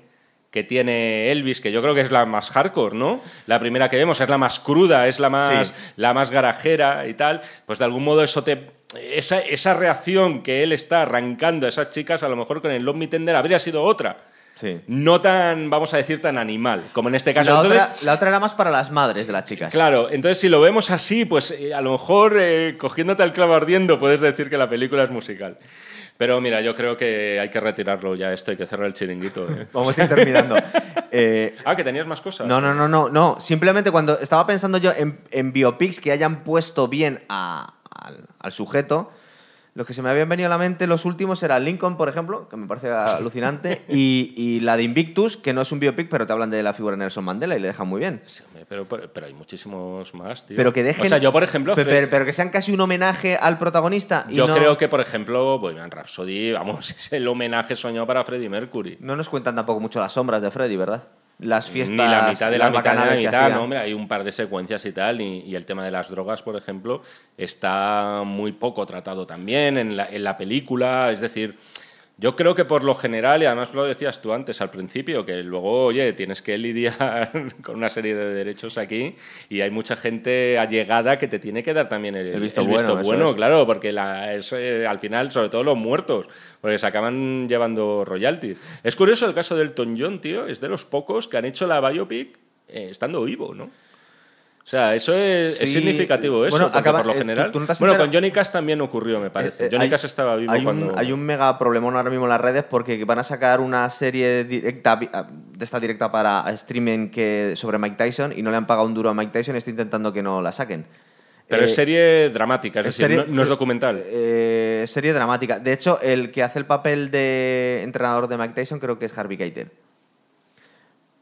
que tiene Elvis, que yo creo que es la más hardcore, ¿no? La primera que vemos es la más cruda, es la más, Sí. la más garajera y tal, pues de algún modo eso te... Esa, esa reacción que él está arrancando a esas chicas, a lo mejor con el Love Me Tender habría sido otra. Sí. No tan, vamos a decir, tan animal, como en este caso. La, Entonces, otra, la otra era más para las madres de las chicas. Claro, entonces si lo vemos así, pues eh, a lo mejor eh, cogiéndote al clavo ardiendo puedes decir que la película es musical. Pero mira, yo creo que hay que retirarlo ya esto, hay que cerrar el chiringuito. ¿eh? [LAUGHS] Vamos a ir terminando. [LAUGHS] Eh, Ah, que tenías más cosas. No, no, no, no, no. Simplemente cuando estaba pensando yo en, en biopics que hayan puesto bien a- al, al sujeto, los que se me habían venido a la mente los últimos era Lincoln, por ejemplo, que me parece alucinante, [LAUGHS] y, y la de Invictus, que no es un biopic, pero te hablan de la figura de Nelson Mandela y le dejan muy bien. Sí, pero, pero, pero hay muchísimos más, tío. Pero que dejen. O sea, yo, por ejemplo... Pero, que sean casi un homenaje al protagonista. Y yo no, creo que, por ejemplo, Bohemian Rhapsody, vamos, [LAUGHS] es el homenaje soñado para Freddie Mercury. No nos cuentan tampoco mucho las sombras de Freddy, ¿verdad? Las fiestas. Ni la mitad de la mitad de la mitad, no, hombre, hay un par de secuencias y tal, y, y el tema de las drogas, por ejemplo, está muy poco tratado también en la, en la película, es decir, yo creo que por lo general, y además lo decías tú antes al principio, que luego, oye, tienes que lidiar [LAUGHS] con una serie de derechos aquí y hay mucha gente allegada que te tiene que dar también el, El visto bueno, eso bueno, es. claro, porque la, es, eh, al final, sobre todo los muertos, porque se acaban llevando royalties. Es curioso el caso del Elton John, tío, es de los pocos que han hecho la biopic eh, estando vivo, ¿no? O sea, eso es, significativo, eso, bueno, acaba- por lo eh, general... ¿tú- tú no te has bueno, con Johnny Cash también ocurrió, me parece. Eh, eh, Johnny hay- Cash estaba vivo hay cuando... Un, hay un mega problemón ahora mismo en las redes porque van a sacar una serie directa ah, de esta directa para streaming que, sobre Mike Tyson y no le han pagado un duro a Mike Tyson y está intentando que no la saquen. Pero Eh, es serie dramática, es, es decir, serie- no, no es documental. eh, serie dramática. De hecho, el que hace el papel de entrenador de Mike Tyson creo que es Harvey Keitel.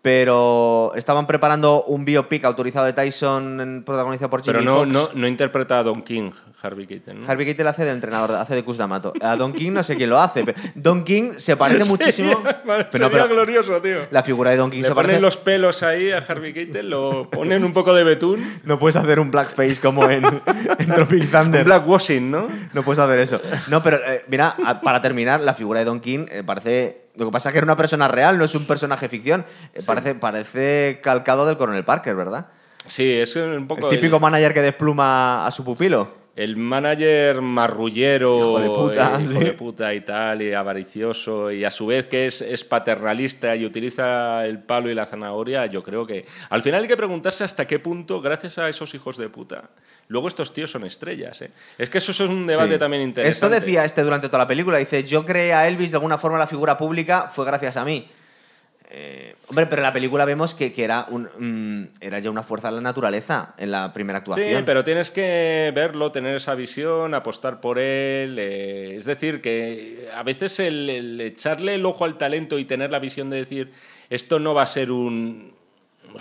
Pero estaban preparando un biopic autorizado de Tyson protagonizado por Jimmy Pero no, Fox. no, no interpreta a Don King, Harvey Keitel. ¿no? Harvey Keitel hace de entrenador, hace de Cus D'Amato. A Don King no sé quién lo hace. pero Don King se parece [LAUGHS] muchísimo. [LAUGHS] Sería, pero, sería no, pero glorioso, tío. la figura de Don King Le se ponen parece. los pelos ahí a Harvey Keitel, lo ponen un poco de betún. [LAUGHS] No puedes hacer un blackface como en, en Tropic Thunder. Un blackwashing, ¿no? No puedes hacer eso. No, pero eh, mira, para terminar, la figura de Don King eh, parece. Lo que pasa es que era una persona real, no es un personaje ficción. Eh, parece, parece calcado del Coronel Parker, ¿verdad? Sí, es un poco... El típico el- manager que despluma a su pupilo. El manager marrullero, Hijo de puta, eh, hijo sí. de puta y tal, y avaricioso, y a su vez que es, es paternalista y utiliza el palo y la zanahoria, yo creo que al final hay que preguntarse hasta qué punto, gracias a esos hijos de puta, luego estos tíos son estrellas. ¿eh? Es que eso es un debate Sí. también Esto interesante. decía este durante toda la película. Dice, yo creé a Elvis de alguna forma la figura pública, fue gracias a mí. Eh, hombre, pero en la película vemos que, que era, un, mm, era ya una fuerza de la naturaleza en la primera Sí, actuación. pero tienes que verlo, tener esa visión, apostar por él. eh, es decir, que a veces el, el echarle el ojo al talento y tener la visión de decir esto no va a ser un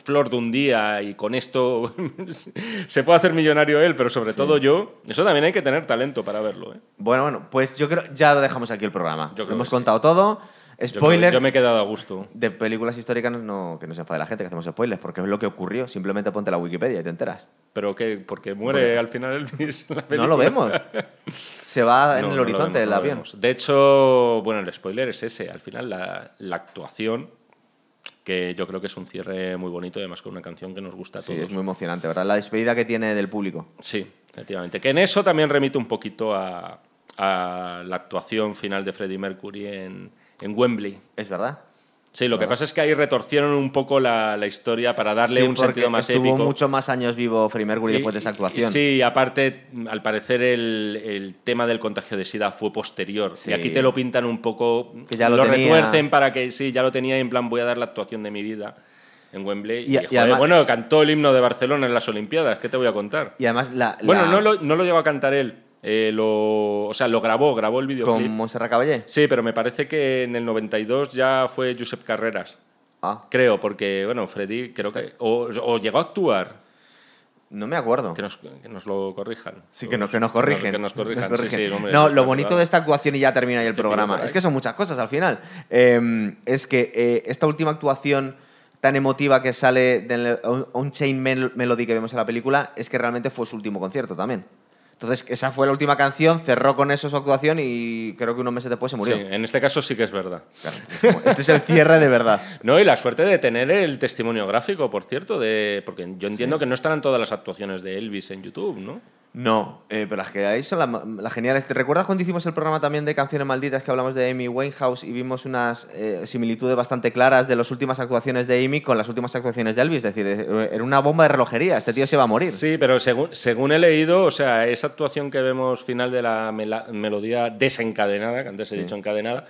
flor de un día y con esto [LAUGHS] se puede hacer millonario él, pero sobre todo yo, eso también hay que tener talento para verlo. ¿eh? Bueno, bueno, pues yo creo ya dejamos aquí el programa. Yo creo Lo hemos sí. contado todo. Spoiler yo me he quedado a gusto. de películas históricas, no, que no se enfade la gente que hacemos spoilers, porque es lo que ocurrió. Simplemente ponte la Wikipedia y te enteras. ¿Pero qué? Porque muere al final Elvis. [LAUGHS] la No lo vemos. Se va en No, el no horizonte del no avión. vemos. De hecho, bueno, el spoiler es ese. Al final, la, la actuación, que yo creo que es un cierre muy bonito, además con una canción que nos gusta a Sí, todos. es muy emocionante, ¿verdad? La despedida que tiene del público. Sí, efectivamente. Que en eso también remite un poquito a, a la actuación final de Freddie Mercury en, en Wembley. Es verdad. Sí, lo que pasa es que ahí retorcieron un poco la, la historia para darle Sí, un sentido más estuvo épico. muchos más años vivo Freddie Mercury Y- después de esa actuación. Sí, y aparte, al parecer el, el tema del contagio de SIDA fue posterior. Sí. Y aquí te lo pintan un poco, Que ya lo lo, retuercen para que sí, ya lo tenía y en plan voy a dar la actuación de mi vida en Wembley. Y- Y, y joder, además- bueno, cantó el himno de Barcelona en las Olimpiadas, ¿qué te voy a contar? Y además, la, Bueno, no lo, no lo llegó a cantar él, eh, lo, o sea, lo grabó, grabó el videoclip. con Montserrat Caballé. Sí, pero me parece que en el 92 ya fue Josep Carreras. Ah, Creo, porque, bueno, Freddy creo que... O, o llegó a actuar, no me acuerdo. que nos, que nos lo corrijan. Sí, que nos, que nos corrigen. Que nos corrijan, Nos sí, corrigen. sí, hombre, no, lo bonito de esta actuación, y ya termina ahí el programa, ahí. es que son muchas cosas al final. Eh, es que eh, esta última actuación tan emotiva que sale del un Chain Melody que vemos en la película, es que realmente fue su último concierto también. Entonces, esa fue la última canción, cerró con eso su actuación y creo que unos meses después se murió. Sí, en este caso sí que es verdad. Claro, este es el cierre de verdad. [LAUGHS] No, y la suerte de tener el testimonio gráfico, por cierto, de porque yo entiendo que no estarán todas las actuaciones de Elvis en YouTube, ¿no? No, eh, pero las que hay son las las geniales. ¿Te recuerdas cuando hicimos el programa también de Canciones Malditas que hablamos de Amy Winehouse y vimos unas eh, similitudes bastante claras de las últimas actuaciones de Amy con las últimas actuaciones de Elvis? Es decir, eh, era una bomba de relojería. Este tío se va a morir. Sí, pero según, según he leído, o sea, esa actuación que vemos final de la melodía desencadenada, que antes he Sí. dicho encadenada,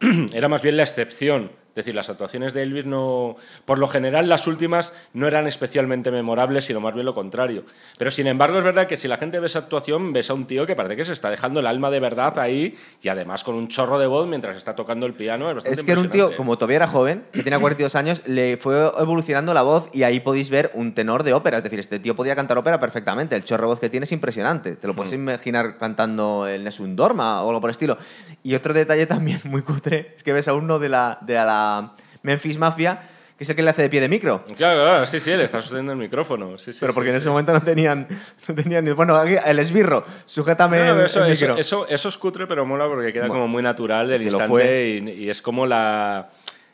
[CLEARS THROAT] era más bien la excepción. Es decir, las actuaciones de Elvis no. Por lo general, las últimas no eran especialmente memorables, sino más bien lo contrario. Pero sin embargo, es verdad que si la gente ve esa actuación, ves a un tío que parece que se está dejando el alma de verdad ahí y además con un chorro de voz mientras está tocando el piano. Es, Es que era un tío, como todavía era joven, que tenía 42 años, le fue evolucionando la voz y ahí podéis ver un tenor de ópera. Es decir, este tío podía cantar ópera perfectamente. El chorro de voz que tiene es impresionante. Te lo puedes imaginar cantando el Nessun Dorma o algo por el estilo. Y otro detalle también muy cutre es que ves a uno de la, de la Memphis Mafia, que es el que le hace de pie de micro. Claro, claro, sí, sí, le está sosteniendo el micrófono. Sí, sí, Pero sí, porque en ese momento no tenían, no tenían ni. Bueno, aquí, el esbirro, sujétame No, eso, el eso- micro. eso- eso es cutre, pero mola porque queda Bueno, como muy natural del instante y, y es como la,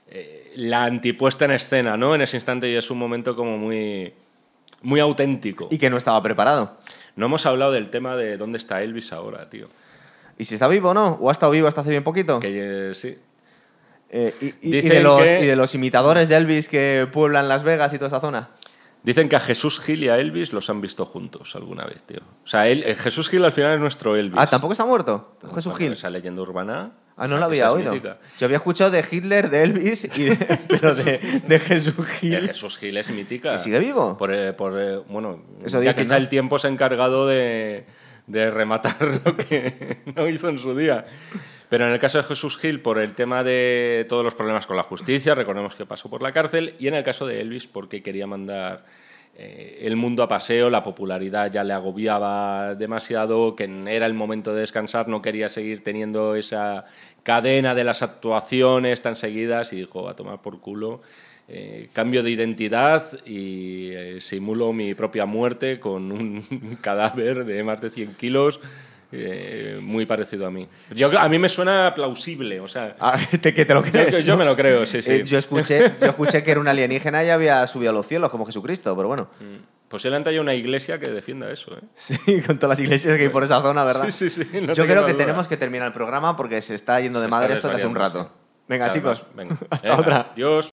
eh, la antipuesta en escena, ¿no? En ese instante y es un momento como muy, muy auténtico. Y que no estaba preparado. No hemos hablado del tema de dónde está Elvis ahora, tío. ¿Y si está vivo o no? ¿O ha estado vivo hasta hace bien poquito? Que eh, sí. Eh, y, y- y Dicen de los, que- y de los imitadores de Elvis que pueblan Las Vegas y toda esa zona. Dicen que a Jesús Gil y a Elvis los han visto juntos alguna vez, tío. O sea, él, eh, Jesús Gil al final es nuestro Elvis. Ah, ¿tampoco está muerto? Jesús Gil. Esa leyenda urbana. Ah, no lo había es oído. mítica. Yo había escuchado de Hitler, de Elvis, y de- [LAUGHS] pero de, de Jesús Gil. Eh, Jesús Gil es mítica. ¿Y sigue vivo? Por, eh, por, bueno, Eso ya dicen, quizá ¿no? el tiempo se ha encargado de, de rematar [LAUGHS] lo que no hizo en su día. Pero en el caso de Jesús Gil, por el tema de todos los problemas con la justicia, recordemos que pasó por la cárcel, y en el caso de Elvis, porque quería mandar eh, el mundo a paseo, la popularidad ya le agobiaba demasiado, que era el momento de descansar, no quería seguir teniendo esa cadena de las actuaciones tan seguidas y dijo, a tomar por culo. eh, cambio de identidad y eh, simulo mi propia muerte con un [LAUGHS] cadáver de más de 100 kilos eh, muy parecido a mí. Yo, a mí me suena plausible, o sea, Ah, [LAUGHS] te- que te lo crees. yo ¿no? me lo creo, sí, sí. Eh, yo, escuché, yo escuché que era un alienígena y había subido a los cielos como Jesucristo, pero bueno. Posiblemente haya una iglesia que defienda eso. ¿eh? Sí, [LAUGHS] con todas las iglesias que hay por esa zona, ¿verdad? Sí, sí, sí, no yo creo que duda. tenemos que terminar el programa porque se está yendo Se de madre esto desde hace un rato. sí. Venga, chicos. Venga. [LAUGHS] Hasta Venga, otra. Adiós.